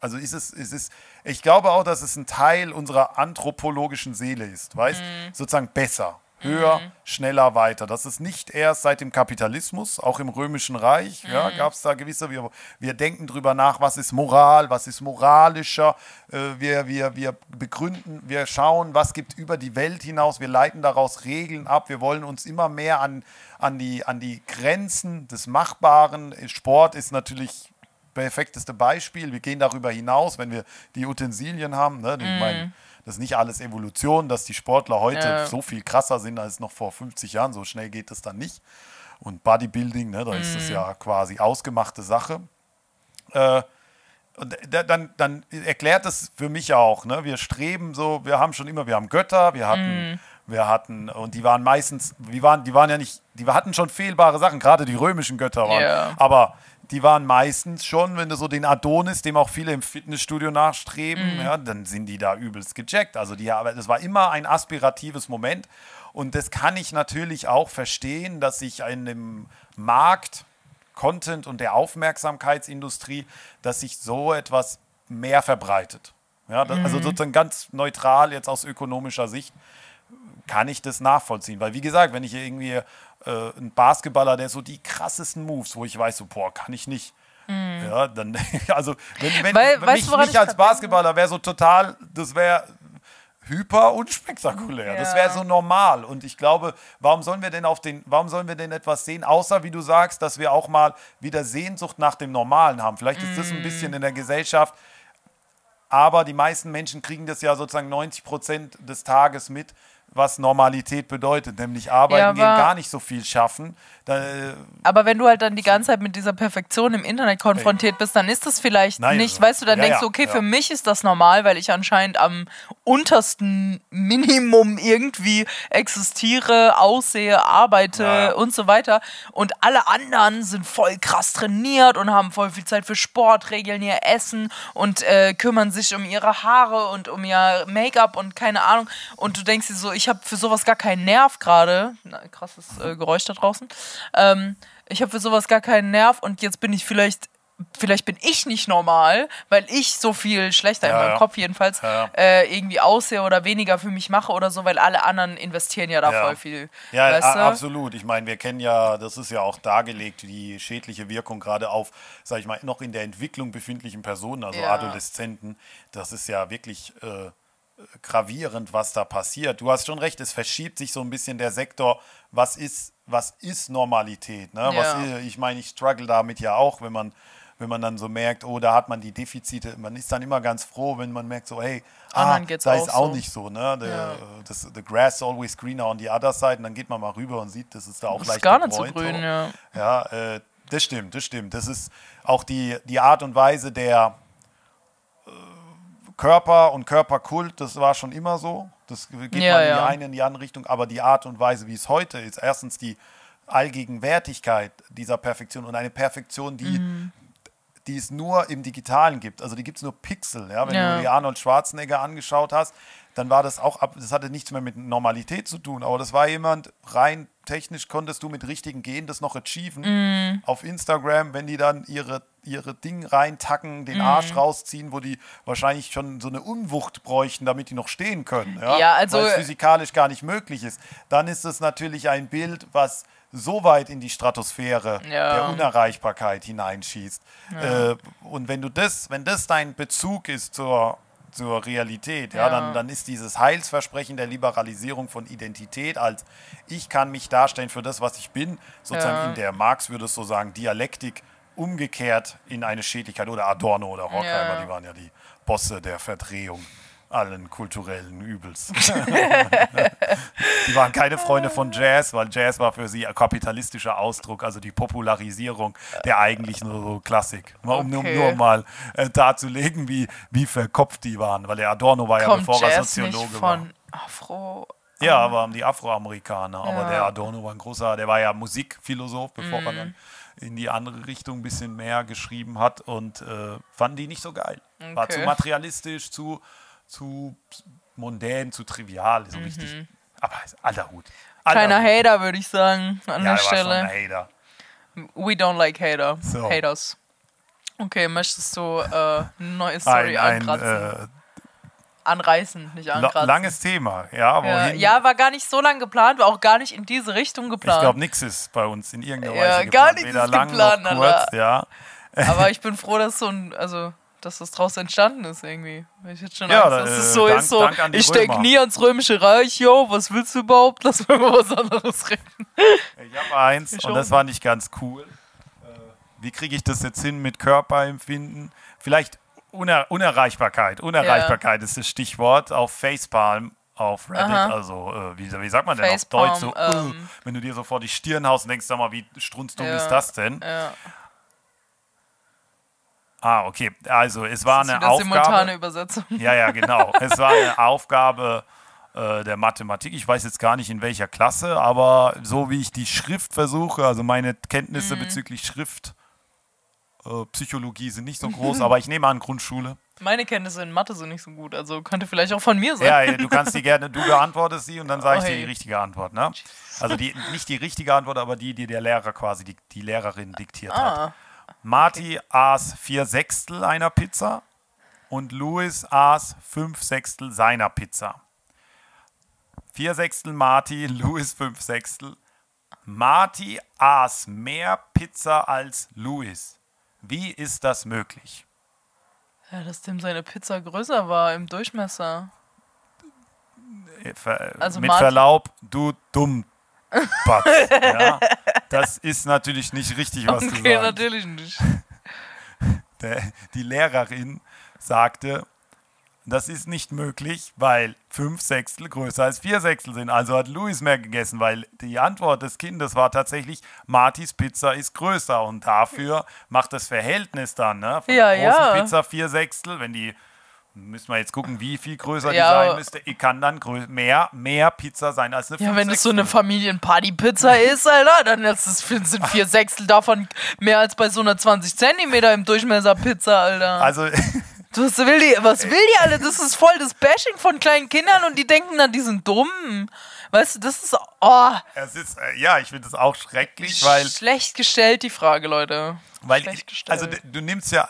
also ist es, ist es, ich glaube auch, dass es ein Teil unserer anthropologischen Seele ist, weißt? Mhm. Sozusagen besser. Höher, schneller, weiter. Das ist nicht erst seit dem Kapitalismus, auch im Römischen Reich ja, gab es da gewisse, wir, wir denken drüber nach, was ist Moral, was ist moralischer, äh, wir, wir, wir begründen, wir schauen, was gibt über die Welt hinaus, wir leiten daraus Regeln ab, wir wollen uns immer mehr an, an, die, an die Grenzen des Machbaren, Sport ist natürlich perfekteste Beispiel. Wir gehen darüber hinaus, wenn wir die Utensilien haben. Ne? Ich meine, das ist nicht alles Evolution, dass die Sportler heute Ja. so viel krasser sind als noch vor 50 Jahren. So schnell geht es dann nicht. Und Bodybuilding, ne, da ist das ja quasi ausgemachte Sache. Äh, und da- dann, dann erklärt es für mich auch, ne? Wir streben so, wir haben schon immer, wir haben Götter, wir hatten, wir hatten, und die waren meistens, die waren, die waren ja nicht, die hatten schon fehlbare Sachen, gerade die römischen Götter waren. Ja. Aber die waren meistens schon, wenn du so den Adonis, dem auch viele im Fitnessstudio nachstreben, ja, dann sind die da übelst gecheckt. Also die, das war immer ein aspiratives Moment. Und das kann ich natürlich auch verstehen, dass sich in dem Markt, Content und der Aufmerksamkeitsindustrie, dass sich so etwas mehr verbreitet. Ja, das, Also sozusagen ganz neutral jetzt aus ökonomischer Sicht kann ich das nachvollziehen. Weil wie gesagt, wenn ich irgendwie äh, ein Basketballer, der so die krassesten Moves, wo ich weiß, so, boah, kann ich nicht. Ja, dann, also wenn, wenn, Weil- wenn mich du, woran nicht ich als? Basketballer wäre so total, das wäre hyper unspektakulär. Das Ja. wäre so normal. Und ich glaube, warum sollen wir denn auf den, warum sollen wir denn etwas sehen, außer wie du sagst, dass wir auch mal wieder Sehnsucht nach dem Normalen haben. Vielleicht ist das Mm. ein bisschen in der Gesellschaft, aber die meisten Menschen kriegen das ja sozusagen 90 Prozent des Tages mit, was Normalität bedeutet, nämlich arbeiten Ja, gehen, gar nicht so viel schaffen. Da, Aber wenn du halt dann die ganze Zeit mit dieser Perfektion im Internet konfrontiert bist, dann ist das vielleicht Nein, nicht, also, weißt du, dann ja, denkst du, okay, ja. für mich ist das normal, weil ich anscheinend am untersten Minimum irgendwie existiere, aussehe, arbeite Ja, und so weiter. Und alle anderen sind voll krass trainiert und haben voll viel Zeit für Sport, regeln ihr Essen und äh, kümmern sich um ihre Haare und um ihr Make-up und keine Ahnung. Und du denkst dir so, ich habe für sowas gar keinen Nerv gerade. Krasses äh, Geräusch da draußen. Ähm, ich habe für sowas gar keinen Nerv und jetzt bin ich vielleicht, vielleicht bin ich nicht normal, weil ich so viel schlechter in Ja, meinem ja. Kopf jedenfalls Ja, äh, irgendwie aussehe oder weniger für mich mache oder so, weil alle anderen investieren ja da voll viel. Ja, absolut. Ich meine, wir kennen ja, das ist ja auch dargelegt, die schädliche Wirkung gerade auf, sag ich mal, noch in der Entwicklung befindlichen Personen, also. Adoleszenten. Das ist ja wirklich äh, gravierend, was da passiert. Du hast schon recht, es verschiebt sich so ein bisschen der Sektor, was ist, was ist Normalität? Ne? Was, Ja. ich meine, ich struggle damit ja auch, wenn man wenn man dann so merkt, oh, da hat man die Defizite, man ist dann immer ganz froh, wenn man merkt, so, hey, ah, da ist auch so. nicht so, ne? The, Ja. das, the grass is always greener on the other side. Und dann geht man mal rüber und sieht, das ist da auch Das leicht ist gar nicht so grün, ja. Ja, äh, das stimmt, das stimmt. Das ist auch die, die Art und Weise der äh, Körper und Körperkult, das war schon immer so. Das geht Ja, mal in die ja. eine, in die andere Richtung. Aber die Art und Weise, wie es heute ist, erstens die Allgegenwärtigkeit dieser Perfektion und eine Perfektion, die Mhm. die es nur im Digitalen gibt. Also die gibt es nur Pixel. Ja? Wenn Ja. du die Arnold Schwarzenegger angeschaut hast, dann war das auch, ab, das hatte nichts mehr mit Normalität zu tun, aber das war jemand, rein technisch konntest du mit richtigen Gehen das noch achieven. Mhm. Auf Instagram, wenn die dann ihre, ihre Ding reintacken, Mhm. den Arsch rausziehen, wo die wahrscheinlich schon so eine Unwucht bräuchten, damit die noch stehen können. Ja, Ja, also- Weil es physikalisch gar nicht möglich ist. Dann ist es natürlich ein Bild, was so weit in die Stratosphäre Ja. der Unerreichbarkeit hineinschießt. Äh, und wenn du das, wenn das dein Bezug ist zur, zur Realität, ja, Ja. Dann, dann ist dieses Heilsversprechen der Liberalisierung von Identität als ich kann mich darstellen für das, was ich bin, sozusagen Ja. in der Marx würde es so sagen, Dialektik umgekehrt in eine Schädlichkeit oder Adorno oder Horkheimer, Ja. die waren ja die Bosse der Verdrehung allen kulturellen Übels. die waren keine Freunde von Jazz, weil Jazz war für sie ein kapitalistischer Ausdruck, also die Popularisierung der eigentlich nur so Klassik. Mal, um nur, Okay. nur mal äh, darzulegen, wie, wie verkopft die waren, weil der Adorno war ja, Kommt bevor er Jazz nicht Soziologe war. von Afro. Ja, aber die Afroamerikaner. Aber Ja. der Adorno war ein großer, der war ja Musikphilosoph, bevor Mhm. er dann in die andere Richtung ein bisschen mehr geschrieben hat und äh, fanden die nicht so geil. War Okay. zu materialistisch, zu, zu mondän, zu trivial, so richtig. Aber ist aller Hut. Aller Mhm. Kleiner Hut. Hater, würde ich sagen, an Ja, der war Stelle. Hater. We don't like hater. So. Haters. Okay, möchtest du äh, eine neue Story Ein, ein, ankratzen? äh, anreißen, nicht ankratzen. langes Thema, ja. ja. Ja, war gar nicht so lang geplant, war auch gar nicht in diese Richtung ich geplant. glaube, nichts ist bei uns in irgendeiner Ja, Weise gar geplant. nichts Weder ist lang geplant, noch kurz, Alter. ja. Aber ich bin froh, dass so ein, also, dass das draus entstanden ist irgendwie. Ich jetzt schon Ja, Angst, da, dass äh, es so Dank- ist, so, ich denke nie ans Römische Reich, yo, was willst du überhaupt? Lass mal über was anderes reden. Ich habe eins Ich und das war nicht ganz cool. Äh, Wie kriege ich das jetzt hin mit Körperempfinden? Vielleicht Uner Unerreichbarkeit. Unerreichbarkeit ist das Stichwort auf Facepalm, auf Reddit. Aha. Also, äh, wie, wie sagt man denn Facepalm, auf Deutsch? So, ähm, äh, wenn du dir so vor die Stirn haust und denkst, sag mal, wie strunzdumm Ja. ist das denn? Ja, Ah, okay. Also, es war das ist eine wieder simultane Aufgabe. Übersetzung. Ja, ja, genau. es war eine Aufgabe äh, der Mathematik. Ich weiß jetzt gar nicht in welcher Klasse, aber so wie ich die Schrift versuche, also meine Kenntnisse Mhm. bezüglich Schrift, äh, Psychologie sind nicht so groß, aber ich nehme an Grundschule. Meine Kenntnisse in Mathe sind nicht so gut, also könnte vielleicht auch von mir sein. Ja, du kannst die gerne, du beantwortest sie und dann sage ich Oh, dir hey. die richtige Antwort. Ne? Also die, nicht die richtige Antwort, aber die, die der Lehrer quasi, die, die Lehrerin diktiert hat. Ah, Marty aß vier Sechstel einer Pizza und Louis aß fünf Sechstel seiner Pizza. Vier Sechstel Marty, Louis fünf Sechstel. Marty aß mehr Pizza als Louis. Wie ist das möglich? ja, dass dem seine Pizza größer war im Durchmesser. Ver- Also Mit Marty- Verlaub, du dumm. ja, das ist natürlich nicht richtig, was du Okay, sagst. natürlich nicht. Der, die Lehrerin sagte, das ist nicht möglich, weil fünf Sechstel größer als vier Sechstel sind. Also hat Louis mehr gegessen, weil die Antwort des Kindes war tatsächlich, Martis Pizza ist größer und dafür macht das Verhältnis dann, ne? Von Ja, großen ja. Pizza vier Sechstel, wenn die Müssen wir jetzt gucken, wie viel größer Ja, die sein müsste. Kann dann mehr, mehr Pizza sein als eine Ja, wenn es so eine. Familienparty-Pizza ist, Alter, dann ist es, sind vier Sechstel davon mehr als bei so einer 20 Zentimeter im Durchmesser Pizza, Alter. Also, Was will die, was will die alle? Das ist voll das Bashing von kleinen Kindern und die denken dann, die sind dumm. Weißt du, das ist, oh, es ist, äh, ja, ich finde es auch schrecklich, weil schlecht gestellt, die Frage, Leute. Weil, Schlecht gestellt. also du nimmst ja,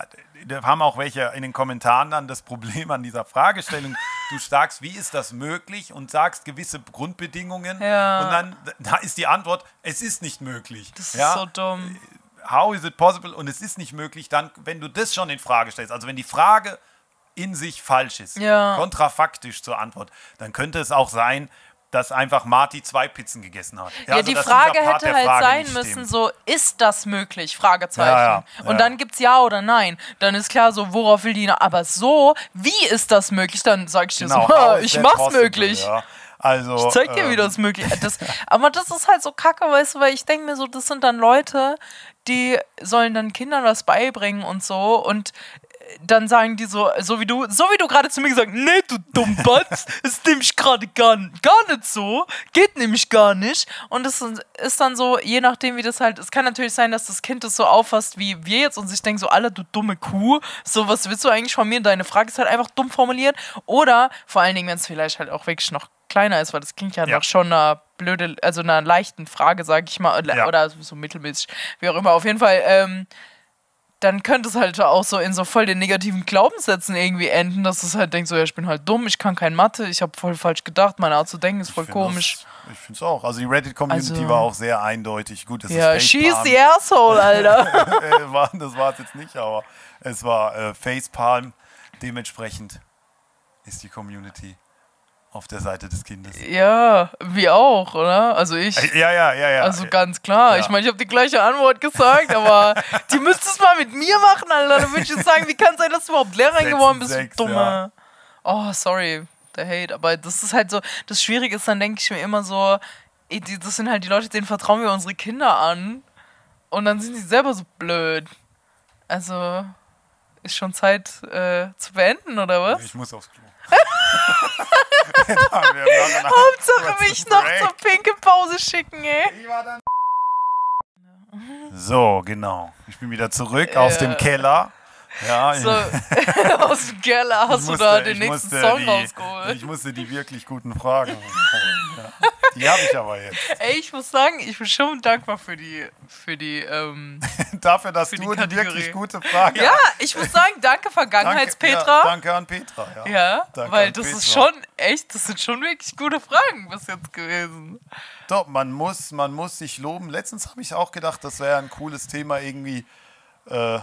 da haben auch welche in den Kommentaren dann das Problem an dieser Fragestellung. Du sagst, wie ist das möglich und sagst gewisse Grundbedingungen Ja. und dann da ist die Antwort, es ist nicht möglich. Das ja? ist so dumm. How is it possible? Und es ist nicht möglich, dann, wenn du das schon in Frage stellst, also wenn die Frage in sich falsch ist, Ja. kontrafaktisch zur Antwort, dann könnte es auch sein, dass einfach Marty zwei Pizzen gegessen hat. Ja, also die Frage hätte halt Frage sein müssen, stimmt. so, ist das möglich? Fragezeichen. Ja, ja, Und ja. dann gibt's ja oder nein. Dann ist klar so, worauf will die, aber so, wie ist das möglich? Dann sag ich dir Genau, so, ich mach's possible, möglich. Also, Ich zeig dir, wie ähm, das möglich ist. Aber das ist halt so kacke, weißt du, weil ich denke mir so, das sind dann Leute, die sollen dann Kindern was beibringen und so und äh, dann sagen die so, so wie du, so wie du gerade zu mir gesagt hast, nee, du Dummbatz, ist nämlich gerade gar, gar nicht so, geht nämlich gar nicht. Und es ist dann so, je nachdem, wie das halt, es kann natürlich sein, dass das Kind das so auffasst wie wir jetzt und sich denkt so, alle du dumme Kuh, so was willst du eigentlich von mir? Deine Frage ist halt einfach dumm formuliert. Oder vor allen Dingen, wenn es vielleicht halt auch wirklich noch kleiner ist, weil das klingt ja, Ja. noch schon einer blöde, also einer leichten Frage, sag ich mal, oder, Ja. oder so mittelmäßig, wie auch immer. Auf jeden Fall, ähm, dann könnte es halt auch so in so voll den negativen Glaubenssätzen irgendwie enden, dass es halt denkt, so, ja, ich bin halt dumm, ich kann kein Mathe, ich habe voll falsch gedacht, meine Art zu denken ist voll komisch. Das, ich finde es auch. Also die Reddit-Community Also- war auch sehr eindeutig. Gut, das Ja, ist she's Facepalm. the asshole, Alter. Äh, das war es jetzt nicht, aber es war äh, Facepalm. Dementsprechend ist die Community auf der Seite des Kindes. ja, wir auch, oder? Also ich. Äh, Ja, ja, ja, ja. Also ganz klar. Ja. Ich meine, ich habe die gleiche Antwort gesagt, aber die müsstest du mal mit mir machen, Alter. Dann würde ich jetzt sagen, wie kann es sein, dass du überhaupt Lehrerin geworden bist, du Dumme. ja. Oh, sorry, der Hate. Aber das ist halt so, das Schwierige ist, dann denke ich mir immer so, ey, die, das sind halt die Leute, denen vertrauen wir unsere Kinder an. Und dann sind sie selber so blöd. Also, ist schon Zeit äh, zu beenden, oder was? ich muss aufs Klo. Hauptsache mich noch zur pinke Pause schicken, ey. So, genau. Ich bin wieder zurück aus dem. Keller. Ja, So, aus dem Keller hast ich du musste- da den nächsten musste Song die, rausgeholt. Ich musste die wirklich guten Fragen. ja. Die habe ich aber jetzt. Ey, ich muss sagen, ich bin schon dankbar für die, für die, ähm, Dafür, dass die du die wirklich gute Frage ja, ich muss sagen, danke Danke, Vergangenheitspetra. Ja, danke an Petra. Ja, Ja, Danke weil das ist Petra. schon echt, das sind schon wirklich gute Fragen bis jetzt gewesen. Doch, man muss, man muss sich loben. Letztens habe ich auch gedacht, das wäre ein cooles Thema irgendwie äh,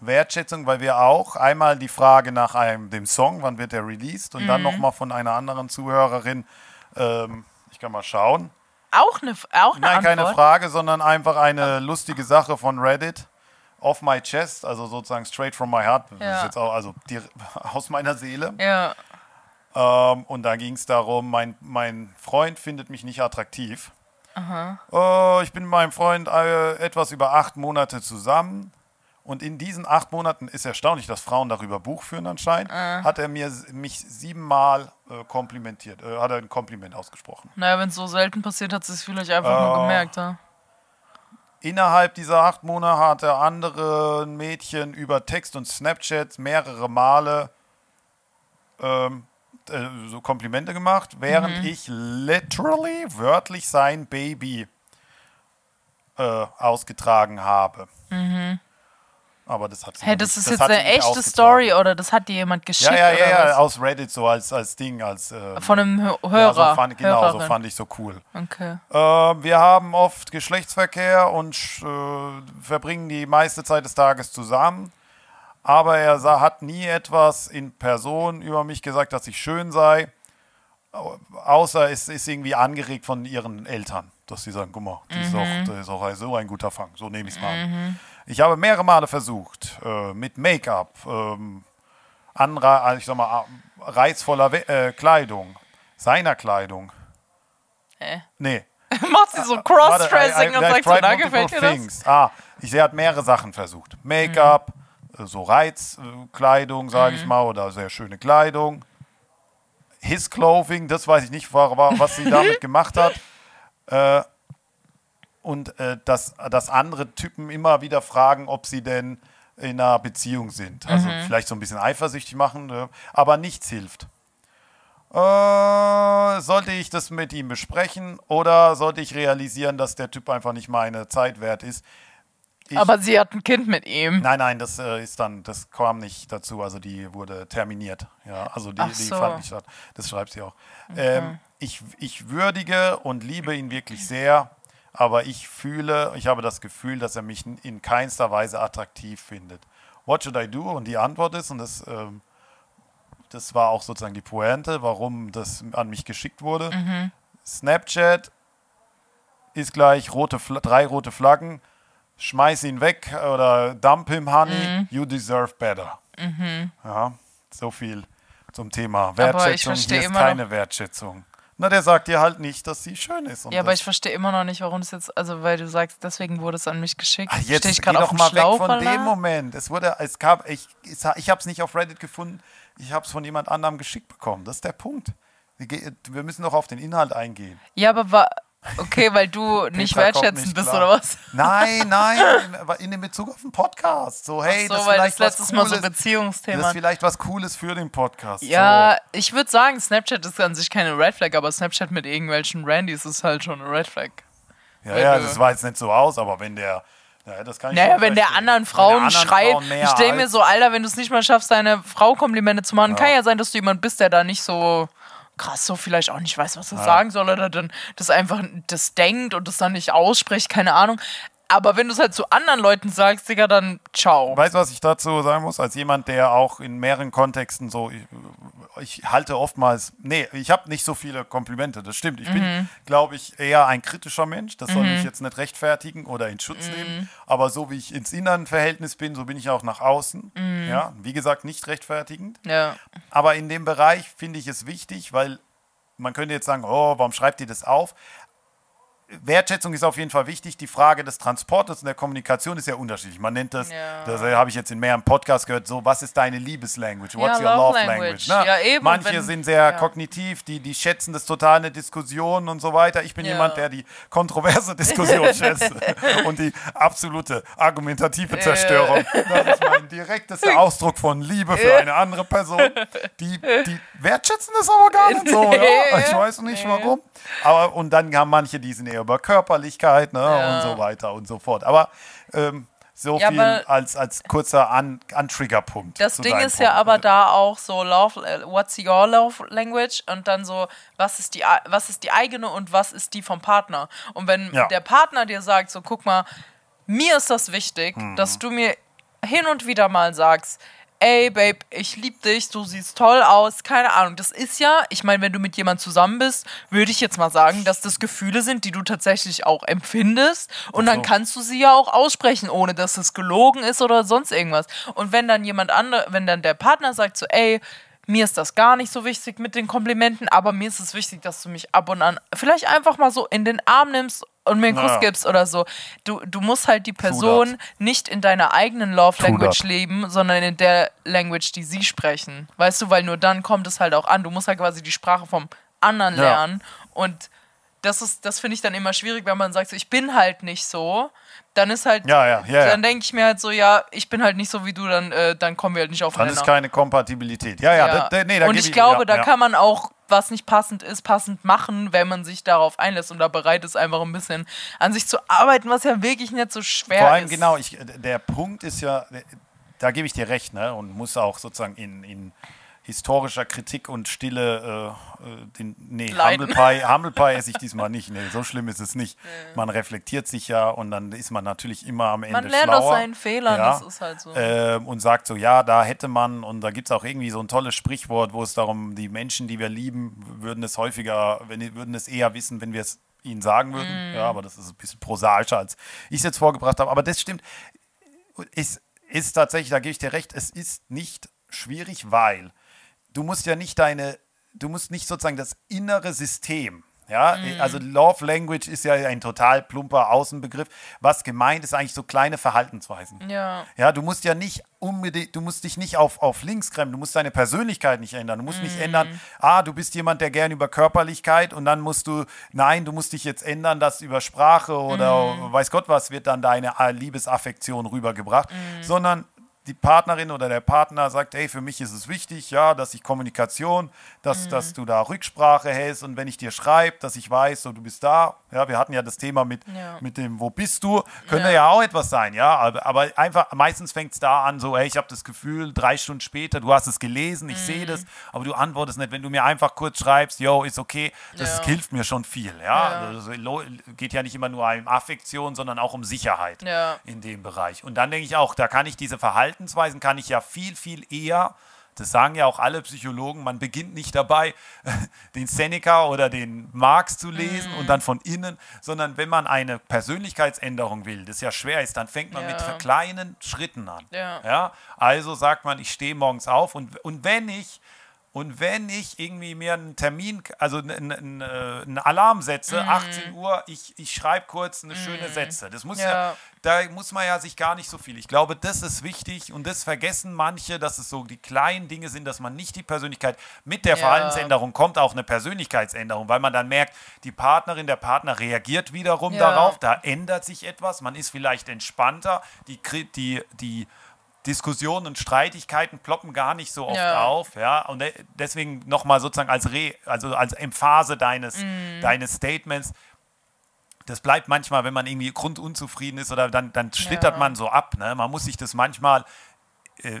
Wertschätzung, weil wir auch einmal die Frage nach einem, dem Song, wann wird der released und Mhm. dann nochmal von einer anderen Zuhörerin, ähm, ich kann mal schauen. Auch eine, auch eine Nein, Antwort. keine Frage, sondern einfach eine lustige Sache von Reddit. Off my chest, also sozusagen straight from my heart. Ja. auch, also die, aus meiner Seele. Ja, Ähm, und da ging es darum, mein, mein Freund findet mich nicht attraktiv. Äh, ich bin mit meinem Freund äh, etwas über acht Monate zusammen. Und in diesen acht Monaten ist erstaunlich, dass Frauen darüber Buch führen anscheinend. Hat er mir mich siebenmal äh, komplimentiert, äh, hat er ein Kompliment ausgesprochen. naja, wenn es so selten passiert, hat sie es vielleicht einfach nur gemerkt. Ja? Innerhalb dieser acht Monate hat er anderen Mädchen über Text und Snapchat mehrere Male ähm, äh, so Komplimente gemacht, während Mhm. ich literally wörtlich sein Baby äh, ausgetragen habe. Aber das hat Mhm. Hey, das nicht- ist jetzt hat sie eine echte. Story oder das hat dir jemand geschickt? Ja, ja, ja, ja, was? aus Reddit so als, als Ding, als äh, Von einem Hö- ja, Hörer. so fand, genau, so Hörerin. fand ich so cool. Okay. Äh, wir haben oft Geschlechtsverkehr und äh, verbringen die meiste Zeit des Tages zusammen. Aber er sah, hat nie etwas in Person über mich gesagt, dass ich schön sei. Au- Außer es ist irgendwie angeregt von ihren Eltern, dass sie sagen, guck mal, die ist, auch, das ist auch so ein guter Fang. So nehme ich es mal an. Ich habe mehrere Male versucht, äh, mit Make-up, ähm, also ich sag mal, äh, reizvoller We äh, Kleidung, seiner Kleidung. Hä? Nee, Macht sie so Warte, Cross-Dressing und sagt so, multiple gefällt dir das? Ah, ich, sie hat mehrere Sachen versucht. Make-up, Mhm. äh, so Reizkleidung, sage ich mal, oder sehr schöne Kleidung. His Clothing, das weiß ich nicht, wa- wa- was sie damit gemacht hat. Äh, und äh, dass, dass andere Typen immer wieder fragen, ob sie denn in einer Beziehung sind. Also Mhm. vielleicht so ein bisschen eifersüchtig machen, äh, aber nichts hilft. Äh, sollte ich das mit ihm besprechen oder sollte ich realisieren, dass der Typ einfach nicht meine Zeit wert ist? Ich, Aber sie hat ein Kind mit ihm. nein, nein, das äh, ist dann, das kam nicht dazu. Also die wurde terminiert. Ja, also die, Ach die so. fand nicht statt. Das schreibt sie auch. Ähm, ich, ich würdige und liebe ihn wirklich sehr, aber ich fühle, ich habe das Gefühl, dass er mich in keinster Weise attraktiv findet. What should I do? Und die Antwort ist, und das, ähm, das war auch sozusagen die Pointe, warum das an mich geschickt wurde. Snapchat ist gleich rote Fla drei rote Flaggen. Schmeiß ihn weg oder dump him, honey. You deserve better. Ja, so viel zum Thema Wertschätzung. Hier ist immer noch- keine Wertschätzung. Na, der sagt dir halt nicht, dass sie schön ist. Ja, aber ich verstehe immer noch nicht, warum das jetzt, also weil du sagst, deswegen wurde es an mich geschickt. Ach, jetzt ich geh gerade doch mal weg Schlauch, von Alter? dem Moment. Es wurde, es gab, ich, ich, habe es nicht auf Reddit gefunden. Ich habe es von jemand anderem geschickt bekommen. Das ist der Punkt. Wir müssen doch auf den Inhalt eingehen. Ja, aber war, okay, weil du nicht wertschätzend bist klar. oder was? Nein, nein, in, in dem Bezug auf den Podcast. So, hey, so, das ist weil das vielleicht was letztes Mal so Cooles. Das Beziehungsthema. ist vielleicht was Cooles für den Podcast. Ja, ich würde sagen, Snapchat ist an sich keine Red Flag, aber Snapchat mit irgendwelchen Randys ist halt schon eine Red Flag. So. Ja, wenn ja, das war jetzt nicht so aus, aber wenn der. Ja, das kann ich Naja, wenn der anderen Wenn Frauen der anderen schreit, Frauen ich stelle mir so, Alter, wenn du es nicht mal schaffst, deine Frau Komplimente zu machen, Ja. kann ja sein, dass du jemand bist, der da nicht so krass so vielleicht auch nicht weiß, was er sagen soll oder dann das einfach das denkt und das dann nicht ausspricht, keine Ahnung. Aber wenn du es halt zu anderen Leuten sagst, Digga, dann ciao. Weißt du, was ich dazu sagen muss? Als jemand, der auch in mehreren Kontexten so, ich, halte oftmals, nee, ich habe nicht so viele Komplimente, das stimmt. Ich Mhm. bin, glaube ich, eher ein kritischer Mensch. Das soll mich jetzt nicht rechtfertigen oder in Schutz Mhm. nehmen. Aber so wie ich ins Innenverhältnis bin, so bin ich auch nach außen. Mhm. Ja, wie gesagt, nicht rechtfertigend. Ja. Aber in dem Bereich finde ich es wichtig, weil man könnte jetzt sagen, oh, warum schreibt ihr das auf? Wertschätzung ist auf jeden Fall wichtig. Die Frage des Transportes und der Kommunikation ist ja unterschiedlich. Man nennt das, Ja. das habe ich jetzt in mehreren Podcasts gehört, so, was ist deine Liebeslanguage? What's Ja, your Love love Language. language? Ne? Ja, eben, Manche wenn- sind sehr kognitiv, die, die schätzen das total eine Diskussion und so weiter. Ich bin jemand, der die kontroverse Diskussion schätzt und die absolute argumentative Zerstörung. Das ist mein direktester Ausdruck von Liebe für eine andere Person. Die, die wertschätzen das aber gar nicht so. Ich weiß nicht warum. Aber und dann haben manche, die sind eher über Körperlichkeit ne? Ja. und so weiter und so fort. Aber ähm, so Ja, viel als, als kurzer An Antriggerpunkt. Das Ding ist ja Punkt. aber da auch so love, äh, what's your love language und dann so was ist die was ist die eigene und was ist die vom Partner und wenn Ja. der Partner dir sagt so guck mal mir ist das wichtig Mhm. dass du mir hin und wieder mal sagst ey Babe ich lieb dich du siehst toll aus keine Ahnung. Das ist ja ich meine wenn du mit jemand zusammen bist würde ich jetzt mal sagen dass das Gefühle sind die du tatsächlich auch empfindest. Und dann so. kannst du sie ja auch aussprechen ohne dass es gelogen ist oder sonst irgendwas. Und wenn dann jemand andere wenn dann der Partner sagt so ey mir ist das gar nicht so wichtig mit den Komplimenten, aber mir ist es wichtig, dass du mich ab und an vielleicht einfach mal so in den Arm nimmst und mir einen Kuss Ja. gibst oder so. Du, du musst halt die Person nicht in deiner eigenen Love Language leben, sondern in der Language, die sie sprechen. Weißt du, weil nur dann kommt es halt auch an. Du musst halt quasi die Sprache vom anderen Ja. lernen und das ist, das finde ich dann immer schwierig, wenn man sagt, so, ich bin halt nicht so. Dann ist halt, Ja, ja, ja, dann denke ich mir halt so, ja, ich bin halt nicht so wie du, dann, äh, dann kommen wir halt nicht auf Dann ist keine Kompatibilität. Ja, ja, Ja. Da, da, nee, da und gebe ich glaube, da kann man auch, was nicht passend ist, passend machen, wenn man sich darauf einlässt und da bereit ist, einfach ein bisschen an sich zu arbeiten, was ja wirklich nicht so schwer Vor allem ist. genau, ich, der Punkt ist ja, da gebe ich dir recht, ne? Und muss auch sozusagen in, in historischer Kritik und Stille äh, äh, den, nee, Leiden. Humble Pie, Humble Pie esse ich diesmal nicht. Nee, so schlimm ist es nicht. Man reflektiert sich ja und dann ist man natürlich immer am Ende Man lernt schlauer. aus seinen Fehlern, das ist halt so. Ähm, und sagt so, ja, da hätte man, und da gibt es auch irgendwie so ein tolles Sprichwort, wo es darum, die Menschen, die wir lieben, würden es häufiger, wenn, würden es eher wissen, wenn wir es ihnen sagen würden. Mhm. Ja, aber das ist ein bisschen prosaischer, als ich es jetzt vorgebracht habe. Aber das stimmt. Es ist tatsächlich, da gebe ich dir recht, es ist nicht schwierig, weil du musst ja nicht deine, du musst nicht sozusagen das innere System, ja, Mhm. also Love Language ist ja ein total plumper Außenbegriff. Was gemeint ist eigentlich so kleine Verhaltensweisen. Ja. Ja, du musst ja nicht unbedingt, du musst dich nicht auf, auf links kremmen, du musst deine Persönlichkeit nicht ändern. Du musst nicht ändern, ah, du bist jemand, der gern über Körperlichkeit und dann musst du, nein, du musst dich jetzt ändern, dass über Sprache oder weiß Gott was wird dann deine äh, Liebesaffektion rübergebracht, sondern die Partnerin oder der Partner sagt, hey, für mich ist es wichtig, ja, dass ich Kommunikation, dass, dass du da Rücksprache hältst und wenn ich dir schreibe, dass ich weiß, so du bist da. Ja, wir hatten ja das Thema mit, Ja. mit dem, wo bist du? Könnte Ja. ja auch etwas sein, ja. Aber, aber einfach, meistens fängt es da an, so, hey, ich habe das Gefühl, drei Stunden später, du hast es gelesen, ich Mhm. sehe das, aber du antwortest nicht. Wenn du mir einfach kurz schreibst, yo, ist okay, das Ja. hilft mir schon viel, ja. Also, geht ja nicht immer nur um Affektion, sondern auch um Sicherheit in dem Bereich. Und dann denke ich auch, da kann ich diese Verhaltensweisen, kann ich ja viel, viel eher, das sagen ja auch alle Psychologen, man beginnt nicht dabei, den Seneca oder den Marx zu lesen Mhm. und dann von innen, sondern wenn man eine Persönlichkeitsänderung will, das ja schwer ist, dann fängt man Ja. mit kleinen Schritten an. Ja. Ja? Also sagt man, ich stehe morgens auf und, und wenn ich und wenn ich irgendwie mir einen Termin, also einen, einen, äh, einen Alarm setze, Mhm. 18 Uhr, ich, ich schreibe kurz eine schöne Sätze. Das muss ja. Ja. da muss man ja sich gar nicht so viel. Ich glaube, das ist wichtig und das vergessen manche, dass es so die kleinen Dinge sind, dass man nicht die Persönlichkeit mit der Ja. Verhaltensänderung kommt auch eine Persönlichkeitsänderung, weil man dann merkt, die Partnerin, der Partner reagiert wiederum Ja. darauf, da ändert sich etwas, man ist vielleicht entspannter, die, die, die Diskussionen und Streitigkeiten ploppen gar nicht so oft Ja. auf, ja, und de- deswegen nochmal sozusagen als Re, also als Emphase deines, Mhm. deines Statements, das bleibt manchmal, wenn man irgendwie grundunzufrieden ist oder dann, dann schlittert Ja. man so ab, ne? man muss sich das manchmal äh,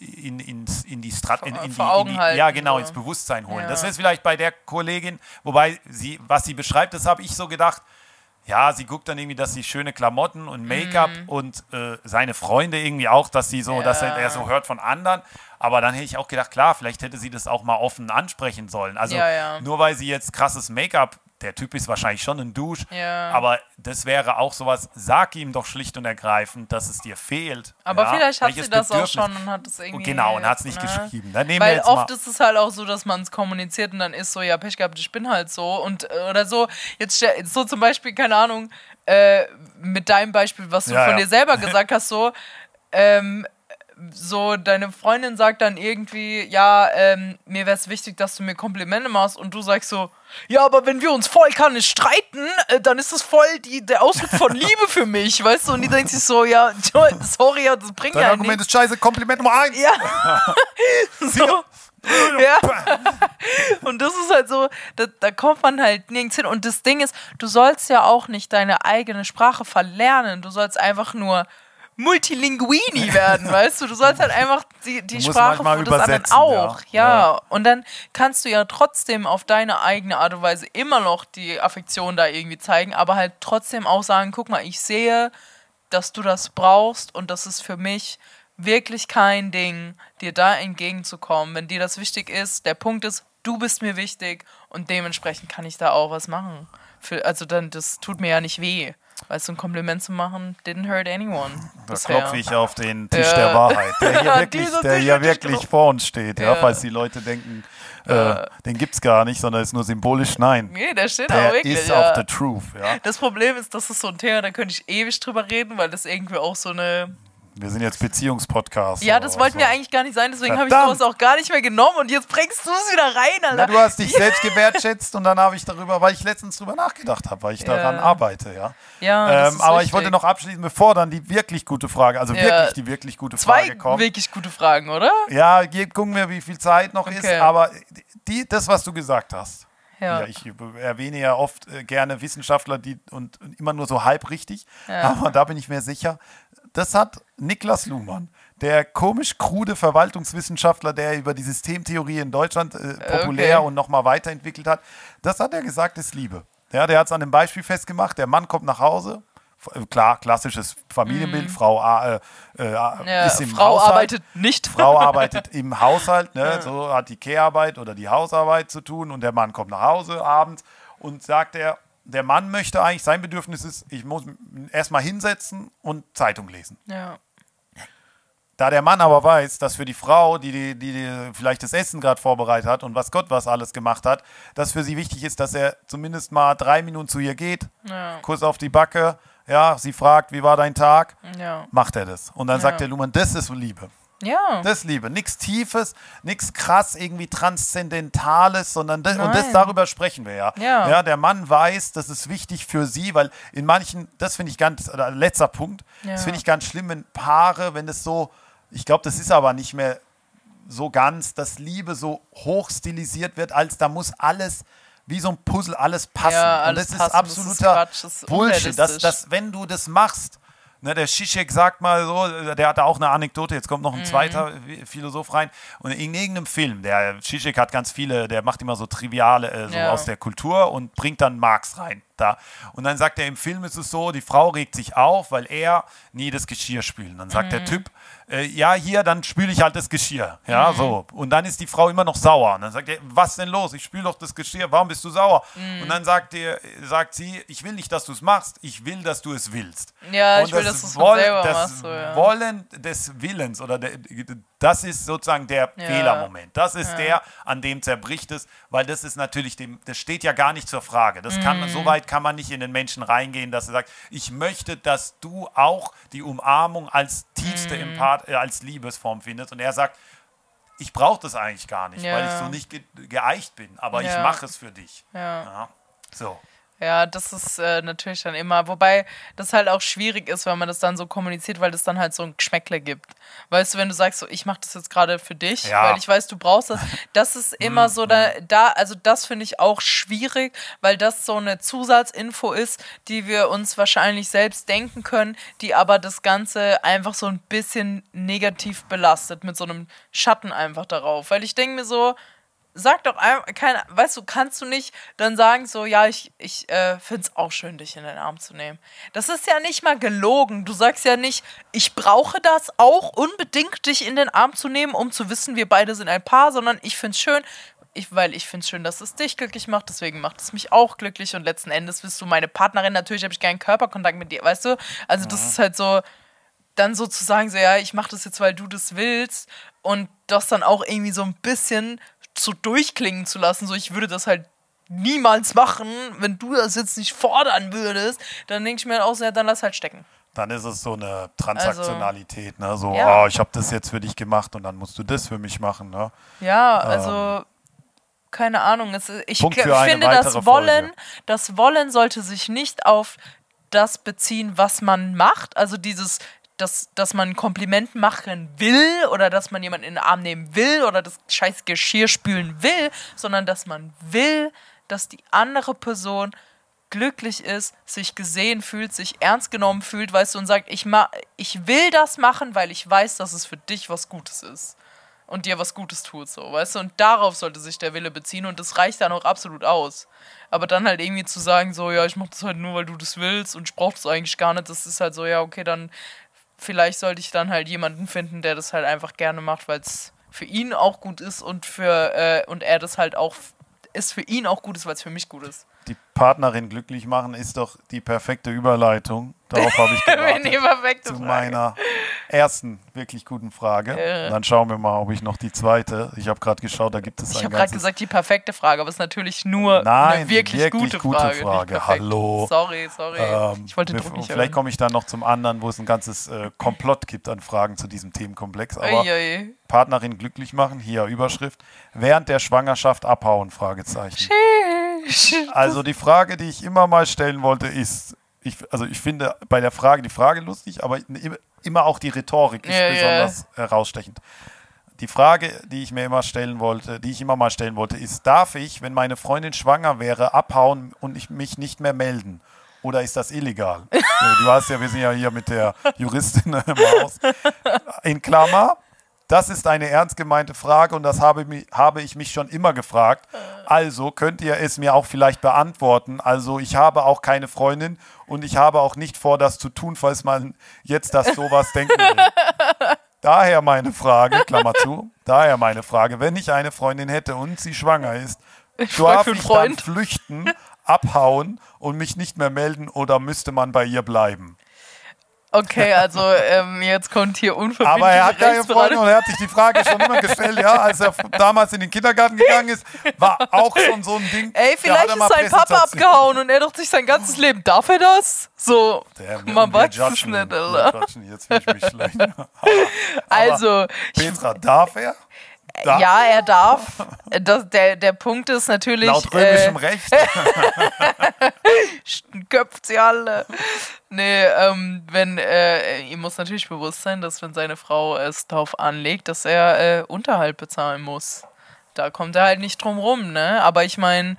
in, ins, in die Strat in, in, die, in die, ja genau ins Bewusstsein holen. Ja. Das ist vielleicht bei der Kollegin, wobei sie was sie beschreibt, das habe ich so gedacht. Ja, sie guckt dann irgendwie, dass sie schöne Klamotten und Make-up und äh, seine Freunde irgendwie auch, dass sie so, dass er, Mhm. Ja. er so hört von anderen. Aber dann hätte ich auch gedacht, klar, vielleicht hätte sie das auch mal offen ansprechen sollen. Also Ja, ja. nur weil sie jetzt krasses Make-up der Typ ist wahrscheinlich schon ein Dusch, Ja. aber das wäre auch sowas, sag ihm doch schlicht und ergreifend, dass es dir fehlt. Aber ja, vielleicht hat sie das auch Bedürfnis- schon und hat es irgendwie. Genau, und hat es nicht ne? geschrieben. Dann nehmen wir Weil jetzt oft mal, ist es halt auch so, dass man es kommuniziert und dann ist so, ja, Pech gehabt, ich bin halt so. Und äh, oder so, jetzt so zum Beispiel, keine Ahnung, äh, mit deinem Beispiel, was du Ja, von dir selber gesagt hast, so, ähm, so deine Freundin sagt dann irgendwie, ja, ähm, mir wäre es wichtig, dass du mir Komplimente machst und du sagst so, ja, aber wenn wir uns voll kann nicht streiten, äh, dann ist das voll die, der Ausdruck von Liebe für mich, weißt du? Und die denkt sich so, ja, sorry, ja, das bringt dein ja Argument nichts. ist scheiße, Kompliment Nummer eins. Ja. so. Ja. Und das ist halt so, da, da kommt man halt nirgends hin. Und das Ding ist, du sollst ja auch nicht deine eigene Sprache verlernen. Du sollst einfach nur Multilinguini werden, weißt du? Du sollst halt einfach die, die Sprache manchmal des anderen auch. ja. Ja. Ja. Und dann kannst du ja trotzdem auf deine eigene Art und Weise immer noch die Affektion da irgendwie zeigen, aber halt trotzdem auch sagen, guck mal, ich sehe, dass du das brauchst und das ist für mich wirklich kein Ding, dir da entgegenzukommen. Wenn dir das wichtig ist, der Punkt ist, du bist mir wichtig und dementsprechend kann ich da auch was machen. Für, also dann, das tut mir ja nicht weh. Weißt du, ein Kompliment zu machen, didn't hurt anyone. Da bisher. klopfe ich auf den Tisch Ja. der Wahrheit, der hier wirklich, der hier wirklich vor uns steht. Ja. Ja. falls die Leute denken, äh, den gibt's gar nicht, sondern ist nur symbolisch. Nein, Nee, der steht auch der wirklich. ist ja. auch the truth. Ja. Das Problem ist, das ist so ein Thema, da könnte ich ewig drüber reden, weil das irgendwie auch so eine. Wir sind jetzt Beziehungspodcast. Ja, das wollten so. wir eigentlich gar nicht sein, deswegen habe ich sowas auch gar nicht mehr genommen und jetzt bringst du es wieder rein, Na, Alter. du hast dich selbst gewertschätzt und dann habe ich darüber, weil ich letztens drüber nachgedacht habe, weil ich daran arbeite, ja. Ja, Ähm, ist aber ich wichtig. wollte noch abschließen, bevor dann die wirklich gute Frage, also Ja. wirklich die wirklich gute Zwei Frage kommt. wirklich gute Fragen, oder? Ja, gucken wir, wie viel Zeit noch ist, Okay. aber die, das, was du gesagt hast. Ja. Ja, ich erwähne ja oft äh, gerne Wissenschaftler, die und, und immer nur so halb richtig, Ja. aber da bin ich mir sicher. Das hat Niklas Luhmann, der komisch krude Verwaltungswissenschaftler, der über die Systemtheorie in Deutschland äh, populär Okay. und nochmal weiterentwickelt hat, das hat er gesagt, ist Liebe. Ja, der hat es an einem Beispiel festgemacht. Der Mann kommt nach Hause, äh, klar, klassisches Familienbild, Frau äh, äh. Ja, ist im Frau Haushalt. arbeitet nicht. Frau arbeitet im Haushalt, ne? so hat die Kehrarbeit oder die Hausarbeit zu tun und der Mann kommt nach Hause abends und sagt er, der Mann möchte eigentlich, sein Bedürfnis ist, ich muss erstmal hinsetzen und Zeitung lesen. Ja. Da der Mann aber weiß, dass für die Frau, die, die, die, vielleicht das Essen gerade vorbereitet hat und was Gott was alles gemacht hat, dass für sie wichtig ist, dass er zumindest mal drei Minuten zu ihr geht, Ja. Kuss auf die Backe, ja, sie fragt, wie war dein Tag, Ja. macht er das. Und dann sagt der Luhmann, das ist Liebe. Ja. Das ist Liebe. Nichts Tiefes, nichts krass irgendwie Transzendentales, sondern das, und das darüber sprechen wir ja. Ja. Der Mann weiß, das ist wichtig für sie, weil in manchen, das finde ich ganz, oder letzter Punkt, Ja. das finde ich ganz schlimm, wenn Paare, wenn es so, ich glaube, das ist aber nicht mehr so ganz, dass Liebe so hoch stilisiert wird, als da muss alles wie so ein Puzzle alles passen. Ja, alles und das passen, ist das ist absoluter Quatsch, das ist Bullshit. Dass, dass, wenn du das machst, ne, der Zizek sagt mal so, der hat da auch eine Anekdote, jetzt kommt noch ein Mhm. zweiter Philosoph rein. Und in irgendeinem Film, der Zizek hat ganz viele, der macht immer so triviale, äh, so Ja. aus der Kultur und bringt dann Marx rein. Da. Und dann sagt er, im Film ist es so, die Frau regt sich auf, weil er nie das Geschirr spült. Dann sagt Mhm. der Typ, äh, ja, hier, dann spüle ich halt das Geschirr. Ja, Mhm. so. Und dann ist die Frau immer noch sauer. Und dann sagt er, was denn los? Ich spüle doch das Geschirr, warum bist du sauer? Mhm. Und dann sagt, er, sagt sie, ich will nicht, dass du es machst, ich will, dass du es willst. Ja, Und ich will, dass du es selber das machst, so, ja. Wollen des Willens oder der, das ist sozusagen der Ja. Fehlermoment. Das ist der, an dem zerbricht es, weil das ist natürlich dem, das steht ja gar nicht zur Frage. Das kann man, Mhm. so weit kann man nicht in den Menschen reingehen, dass er sagt, ich möchte, dass du auch die Umarmung als tiefste Mhm. Empath, äh, als Liebesform findest. Und er sagt, ich brauche das eigentlich gar nicht, weil ich Ja. so nicht ge geeicht bin, aber ich Ja. mache es für dich. Ja. Ja. So. Ja, das ist äh, natürlich dann immer, wobei das halt auch schwierig ist, wenn man das dann so kommuniziert, weil das dann halt so ein Geschmäckle gibt. Weißt du, wenn du sagst, so, ich mache das jetzt gerade für dich, Ja. weil ich weiß, du brauchst das, das ist immer so, da, da also das finde ich auch schwierig, weil das so eine Zusatzinfo ist, die wir uns wahrscheinlich selbst denken können, die aber das Ganze einfach so ein bisschen negativ belastet, mit so einem Schatten einfach darauf. Weil ich denke mir so, Sag doch einfach, keine, weißt du, kannst du nicht dann sagen, so, ja, ich, ich äh, finde es auch schön, dich in den Arm zu nehmen. Das ist ja nicht mal gelogen. Du sagst ja nicht, ich brauche das auch unbedingt, dich in den Arm zu nehmen, um zu wissen, wir beide sind ein Paar, sondern ich finde es schön. ich, weil ich finde es schön, dass es dich glücklich macht, deswegen macht es mich auch glücklich und letzten Endes bist du meine Partnerin, natürlich habe ich keinen Körperkontakt mit dir, weißt du? Also das ist halt so, dann sozusagen so, ja, ich mache das jetzt, weil du das willst und das dann auch irgendwie so ein bisschen so durchklingen zu lassen, so ich würde das halt niemals machen, wenn du das jetzt nicht fordern würdest, dann denke ich mir auch so, ja, dann lass halt stecken. Dann ist es so eine Transaktionalität, ne? So, Ja. oh, ich habe das jetzt für dich gemacht und dann musst du das für mich machen, ne? Ja, also keine Ahnung. Es, ich Punkt für eine finde, das Wollen, Folge. das Wollen sollte sich nicht auf das beziehen, was man macht. Also dieses, dass, dass man ein Kompliment machen will oder dass man jemanden in den Arm nehmen will oder das scheiß Geschirr spülen will, sondern dass man will, dass die andere Person glücklich ist, sich gesehen fühlt, sich ernst genommen fühlt, weißt du, und sagt, ich, ma ich will das machen, weil ich weiß, dass es für dich was Gutes ist und dir was Gutes tut, so, weißt du? Und darauf sollte sich der Wille beziehen und das reicht dann auch absolut aus. Aber dann halt irgendwie zu sagen, so, ja, ich mach das halt nur, weil du das willst und ich brauch das eigentlich gar nicht, das ist halt so, ja, okay, dann vielleicht sollte ich dann halt jemanden finden, der das halt einfach gerne macht, weil es für ihn auch gut ist und für, äh, und er das halt auch, ist für ihn auch gut ist, weil es für mich gut ist. Die Partnerin glücklich machen ist doch die perfekte Überleitung. Darauf habe ich gewartet. Die perfekte zu meiner ersten wirklich guten Frage. Und dann schauen wir mal, ob ich noch die zweite. Ich habe gerade geschaut, da gibt es Ich ein habe gerade gesagt, die perfekte Frage, aber es ist natürlich nur Nein, eine wirklich, wirklich gute, gute Frage. Frage. Hallo. Sorry, sorry. Ähm, ich wollte wir- Druck nicht Vielleicht komme ich dann noch zum anderen, wo es ein ganzes äh, Komplott gibt an Fragen zu diesem Themenkomplex. Aber Uiui. Partnerin glücklich machen, hier Überschrift. Während der Schwangerschaft abhauen? Fragezeichen. Also die Frage, die ich immer mal stellen wollte, ist, ich, also ich finde bei der Frage die Frage lustig, aber immer- auch die Rhetorik ist Ja, ja. besonders herausstechend. Die Frage, die ich mir immer stellen wollte, die ich immer mal stellen wollte, ist, darf ich, wenn meine Freundin schwanger wäre, abhauen und ich mich nicht mehr melden? Oder ist das illegal? Du hast ja, wir sind ja hier mit der Juristin im Haus. In Klammer, das ist eine ernst gemeinte Frage und das habe, habe ich mich schon immer gefragt. Also könnt ihr es mir auch vielleicht beantworten. Also ich habe auch keine Freundin und ich habe auch nicht vor, das zu tun, falls man jetzt das sowas denken will. Daher meine Frage, Klammer zu, daher meine Frage, wenn ich eine Freundin hätte und sie schwanger ist, frag darf ich dann flüchten, abhauen und mich nicht mehr melden oder müsste man bei ihr bleiben? Okay, also ähm, jetzt kommt hier unverbindliche Aber er hat keine Rechtsberatung. und er hat sich die Frage schon immer gestellt, ja, als er damals in den Kindergarten gegangen ist, war auch schon so ein Ding. Ey, vielleicht ist sein Papa abgehauen und er doch sich sein ganzes Leben. Darf er das? So, Der- man weiß es nicht, Alter. Jetzt fühle ich mich schlecht. Also, ich, Petra, darf er? Darf ja, er darf. Das, der, der Punkt ist natürlich. Laut römischem äh, Recht. köpft sie alle. Nee, ähm, wenn, äh, ihm muss natürlich bewusst sein, dass wenn seine Frau es darauf anlegt, dass er äh, Unterhalt bezahlen muss. Da kommt er halt nicht drum rum, ne? Aber ich meine,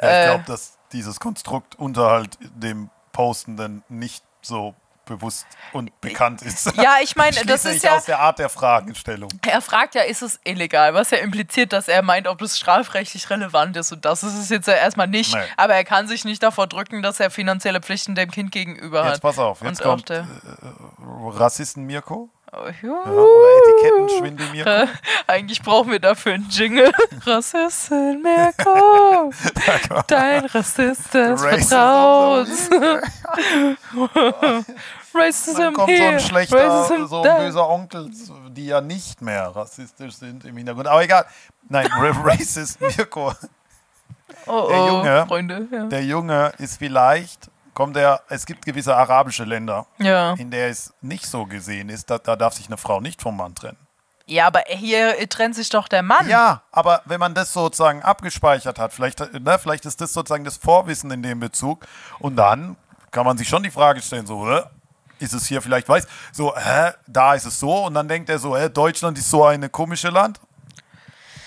Ja, ich äh, glaube, dass dieses Konstrukt Unterhalt dem Postenden nicht so bewusst und bekannt ist. ja, ich meine, das ist ja. aus der Art der Fragestellung. Er fragt ja, ist es illegal? Was ja impliziert, dass er meint, ob das strafrechtlich relevant ist. Und das ist es jetzt ja erstmal nicht. Nee. Aber er kann sich nicht davor drücken, dass er finanzielle Pflichten dem Kind gegenüber hat. Jetzt pass auf, jetzt Und kommt äh, Rassisten Mirko Oh, ja, oder Etikettenschwindel Mirko. Eigentlich brauchen wir dafür einen Jingle. Rassistin Mirko, dein Rassist des. Vertrauens. Racism Dann kommt so ein schlechter, Racism so ein böser Onkel, die ja nicht mehr rassistisch sind im Hintergrund. Aber egal. Nein, Ra- Racist Mirko. Oh, der oh, Junge- Freunde. Ja. Der Junge ist vielleicht, kommt er, es gibt gewisse arabische Länder, ja. in der es nicht so gesehen ist, da, da darf sich eine Frau nicht vom Mann trennen. ja, aber hier trennt sich doch der Mann. Ja, aber wenn man das sozusagen abgespeichert hat, vielleicht, ne, vielleicht ist das sozusagen das Vorwissen in dem Bezug und dann kann man sich schon die Frage stellen, so, hä, ist es hier vielleicht weiß, so, hä, da ist es so und dann denkt er so, hä, Deutschland ist so eine komische Land.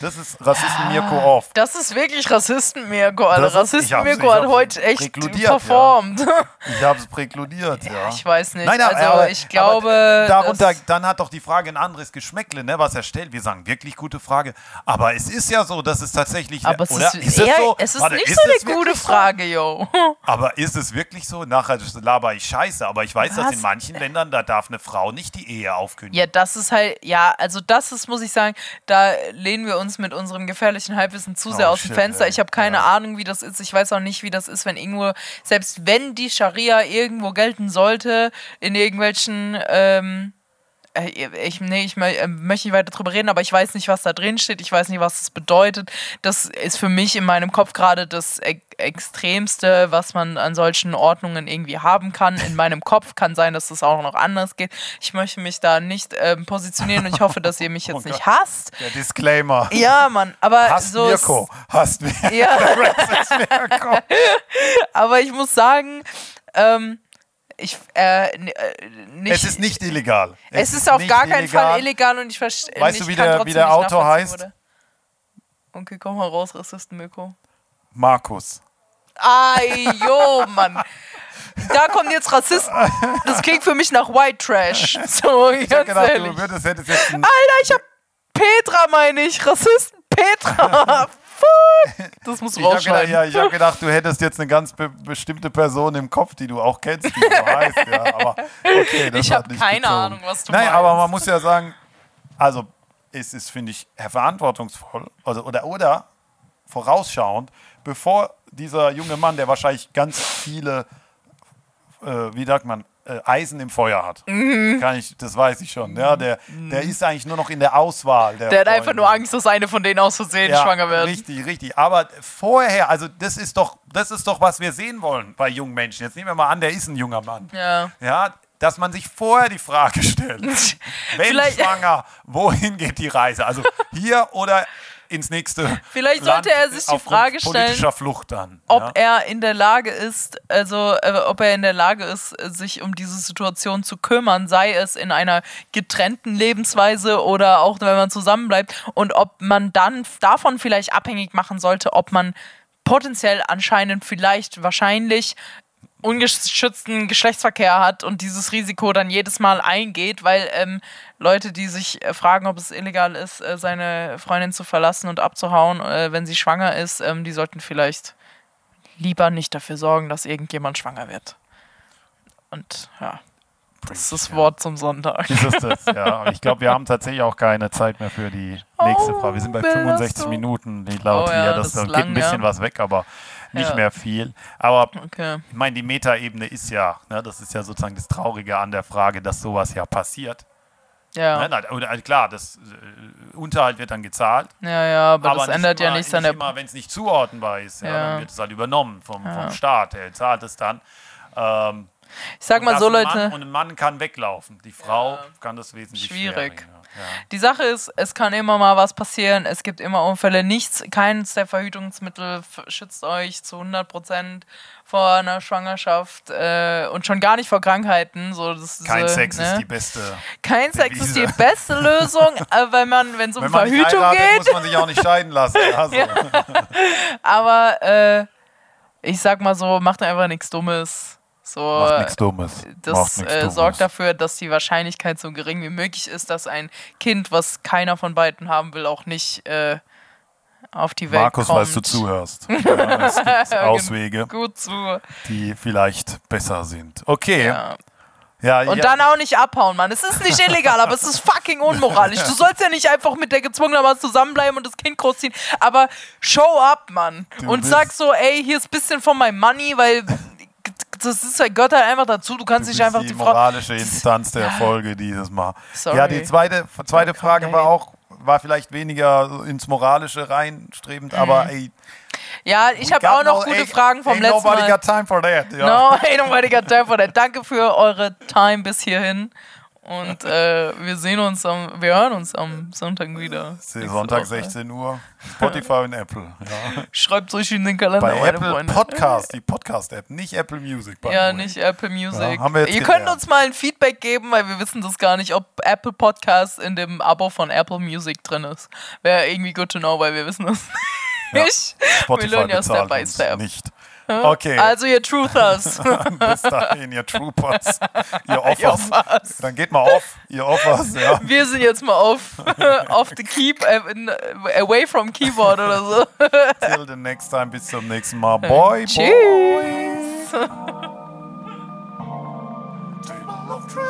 Das ist Rassisten Mirko oft. Das ist wirklich. Das ist- ich hab's- Rassisten-Mirko hat heute echt präkludiert, ja. performt. Ich habe es präkludiert, ja. Ich weiß nicht. Nein, nein, also aber, ich glaube. aber darunter, dass- dann hat doch die Frage ein anderes Geschmäckle, ne, was er stellt. Wir sagen wirklich gute Frage, aber es ist ja so, dass es tatsächlich, aber es oder ist, eher, so? es ist Warte, nicht ist so eine es gute? Frage, yo. Aber ist es wirklich so? Nachher laber ich Scheiße, aber ich weiß, dass Was? in manchen Ländern da darf eine Frau nicht die Ehe aufkündigen. Ja, das ist halt, ja, also das ist, muss ich sagen, da lehnen wir uns uns mit unserem gefährlichen Halbwissen zu sehr Oh, aus dem shit, Fenster. ey. Ich habe keine Ja. Ahnung, wie das ist. Ich weiß auch nicht, wie das ist, wenn irgendwo, selbst wenn die Scharia irgendwo gelten sollte, in irgendwelchen, ähm, äh, ich, nee, ich äh, möchte nicht weiter drüber reden, aber ich weiß nicht, was da drin steht. Ich weiß nicht, was das bedeutet. Das ist für mich in meinem Kopf gerade das Extremste, was man an solchen Ordnungen irgendwie haben kann. In meinem Kopf kann sein, dass es auch noch anders geht. Ich möchte mich da nicht ähm, positionieren und ich hoffe, dass ihr mich jetzt Oh nicht Gott. hasst. Der Disclaimer. Ja, Mann, aber Hast so Mirko. Hast Mirko. ja, Mirko. aber ich muss sagen, ähm, ich äh, äh, nicht, Es ist nicht illegal. es ist auf gar keinen Fall illegal und ich verstehe. Weißt du, wie der- wie der Autor heißt? Okay, komm mal raus, Rassisten Mirko. Markus. Ay, jo, Mann. Da kommt jetzt Rassisten. Das klingt für mich nach White Trash. So, Ich ganz gedacht, ehrlich. würdest, Alter, ich hab Petra, meine ich. Rassisten Petra. Fuck. Das musst du ich hab gedacht, rausschneiden. ja, ich habe gedacht, du hättest jetzt eine ganz be bestimmte Person im Kopf, die du auch kennst, die so heißt. Ja, aber okay, das Ich hat hab nicht keine gezogen. Ahnung, was du Nein, meinst. aber man muss ja sagen, also es ist, finde ich, verantwortungsvoll also, oder, oder vorausschauend, bevor dieser junge Mann, der wahrscheinlich ganz viele, äh, wie sagt man, äh, Eisen im Feuer hat. Mhm. Kann ich, das weiß ich schon. Ja, der, der ist eigentlich nur noch in der Auswahl. Der, Der hat einfach nur Angst, dass eine von denen aus Versehen schwanger wird. Richtig, richtig. Aber vorher, also das ist doch, das ist doch, was wir sehen wollen bei jungen Menschen. Jetzt nehmen wir mal an, der ist ein junger Mann. Ja. Ja, dass man sich vorher die Frage stellt, wenn schwanger, wohin geht die Reise? Also hier oder ins nächste Vielleicht Land sollte er sich die Frage stellen, dann. ob ja? er in der Lage ist, also äh, ob er in der Lage ist, sich um diese Situation zu kümmern, sei es in einer getrennten Lebensweise oder auch wenn man zusammenbleibt und ob man dann davon vielleicht abhängig machen sollte, ob man potenziell anscheinend vielleicht wahrscheinlich ungeschützten Geschlechtsverkehr hat und dieses Risiko dann jedes Mal eingeht, weil ähm, Leute, die sich äh, fragen, ob es illegal ist, äh, seine Freundin zu verlassen und abzuhauen, äh, wenn sie schwanger ist, ähm, die sollten vielleicht lieber nicht dafür sorgen, dass irgendjemand schwanger wird. Und ja, das ist das. Wort zum Sonntag. Ist es das, ja. Ich glaube, wir haben tatsächlich auch keine Zeit mehr für die nächste Oh, Frage. Wir sind bei Belastung. 65 Minuten die laut Oh ja, hier. das Das, geht lang, ein bisschen ja. was weg, aber nicht Ja. mehr viel. Aber Okay. ich meine, die Metaebene ist ja, ne, das ist ja sozusagen das Traurige an der Frage, dass sowas ja passiert. Ja. Ne, na, oder, klar, das äh, Unterhalt wird dann gezahlt. ja, ja, aber, das nicht ändert ja immer- nichts an der. immer, wenn es nicht zuordnenbar ist. Ja, Ja. Dann wird es halt übernommen vom, vom Staat. Er zahlt es dann. Ähm, Ich sag mal das so, Leute. Mann, und ein Mann kann weglaufen. Die Frau kann das wesentlich Schwierig. Ja. Die Sache ist, es kann immer mal was passieren. Es gibt immer Unfälle. Nichts, keines der Verhütungsmittel schützt euch zu 100% vor einer Schwangerschaft äh, und schon gar nicht vor Krankheiten. So, das ist, Kein äh, Sex ne? ist die beste. Kein Sex ist die Devise. beste Lösung, äh, wenn man, wenn es um Wenn man nicht Verhütung heiratet, geht. muss man sich auch nicht scheiden lassen. Also, Aber äh, ich sag mal so, macht einfach nichts Dummes. So, Macht nichts Dummes. das Macht nichts äh, Dummes. sorgt dafür, dass die Wahrscheinlichkeit so gering wie möglich ist, dass ein Kind, was keiner von beiden haben will, auch nicht äh, auf die Welt Markus, kommt. falls du zuhörst. Ja, es gibt Auswege, Gut zu. die vielleicht besser sind. Okay. Ja. Ja, Und ja, dann auch nicht abhauen, Mann. Es ist nicht illegal, aber es ist fucking unmoralisch. Du sollst ja nicht einfach mit der gezwungenermaßen zusammenbleiben und das Kind großziehen. Aber show up, Mann. Du und sag so, ey, hier ist ein bisschen von meinem Money, weil das ist, gehört halt einfach dazu. Du kannst Du nicht einfach die die Frau. moralische Instanz der Folge dieses Mal. Sorry. Ja, die zweite, zweite Frage war auch, war vielleicht weniger ins Moralische reinstrebend, aber ey, Ja, ich habe auch noch no- gute ey, Fragen vom letzten nobody Mal. got time for that. Ja. No, ain't nobody got time for that. Danke für eure Time bis hierhin. Und äh, wir sehen uns am, wir hören uns am Sonntag wieder. Sonntag Woche. 16 Uhr, Spotify und Apple. Ja. Schreibt euch in den Kalender, Bei Apple Freunde. Podcast, die Podcast-App, nicht Apple Music. Ja, way. nicht Apple Music. Ja, Ihr könnt gelernt. uns mal ein Feedback geben, weil wir wissen das gar nicht, ob Apple Podcast in dem Abo von Apple Music drin ist. Wäre irgendwie good to know, weil wir wissen das Ja. nicht. Spotify wir lernen ja Step by Step. nicht. Okay, Also ihr Truthers. bis dahin, ihr Troopers, ihr Ihr Offers. Dann geht mal auf, ihr Offers, ja. Wir sind jetzt mal auf, auf the keep, äh, in- away from keyboard oder so. Till the next time, bis zum nächsten Mal. Boy, boy. Tschüss. Table of truth.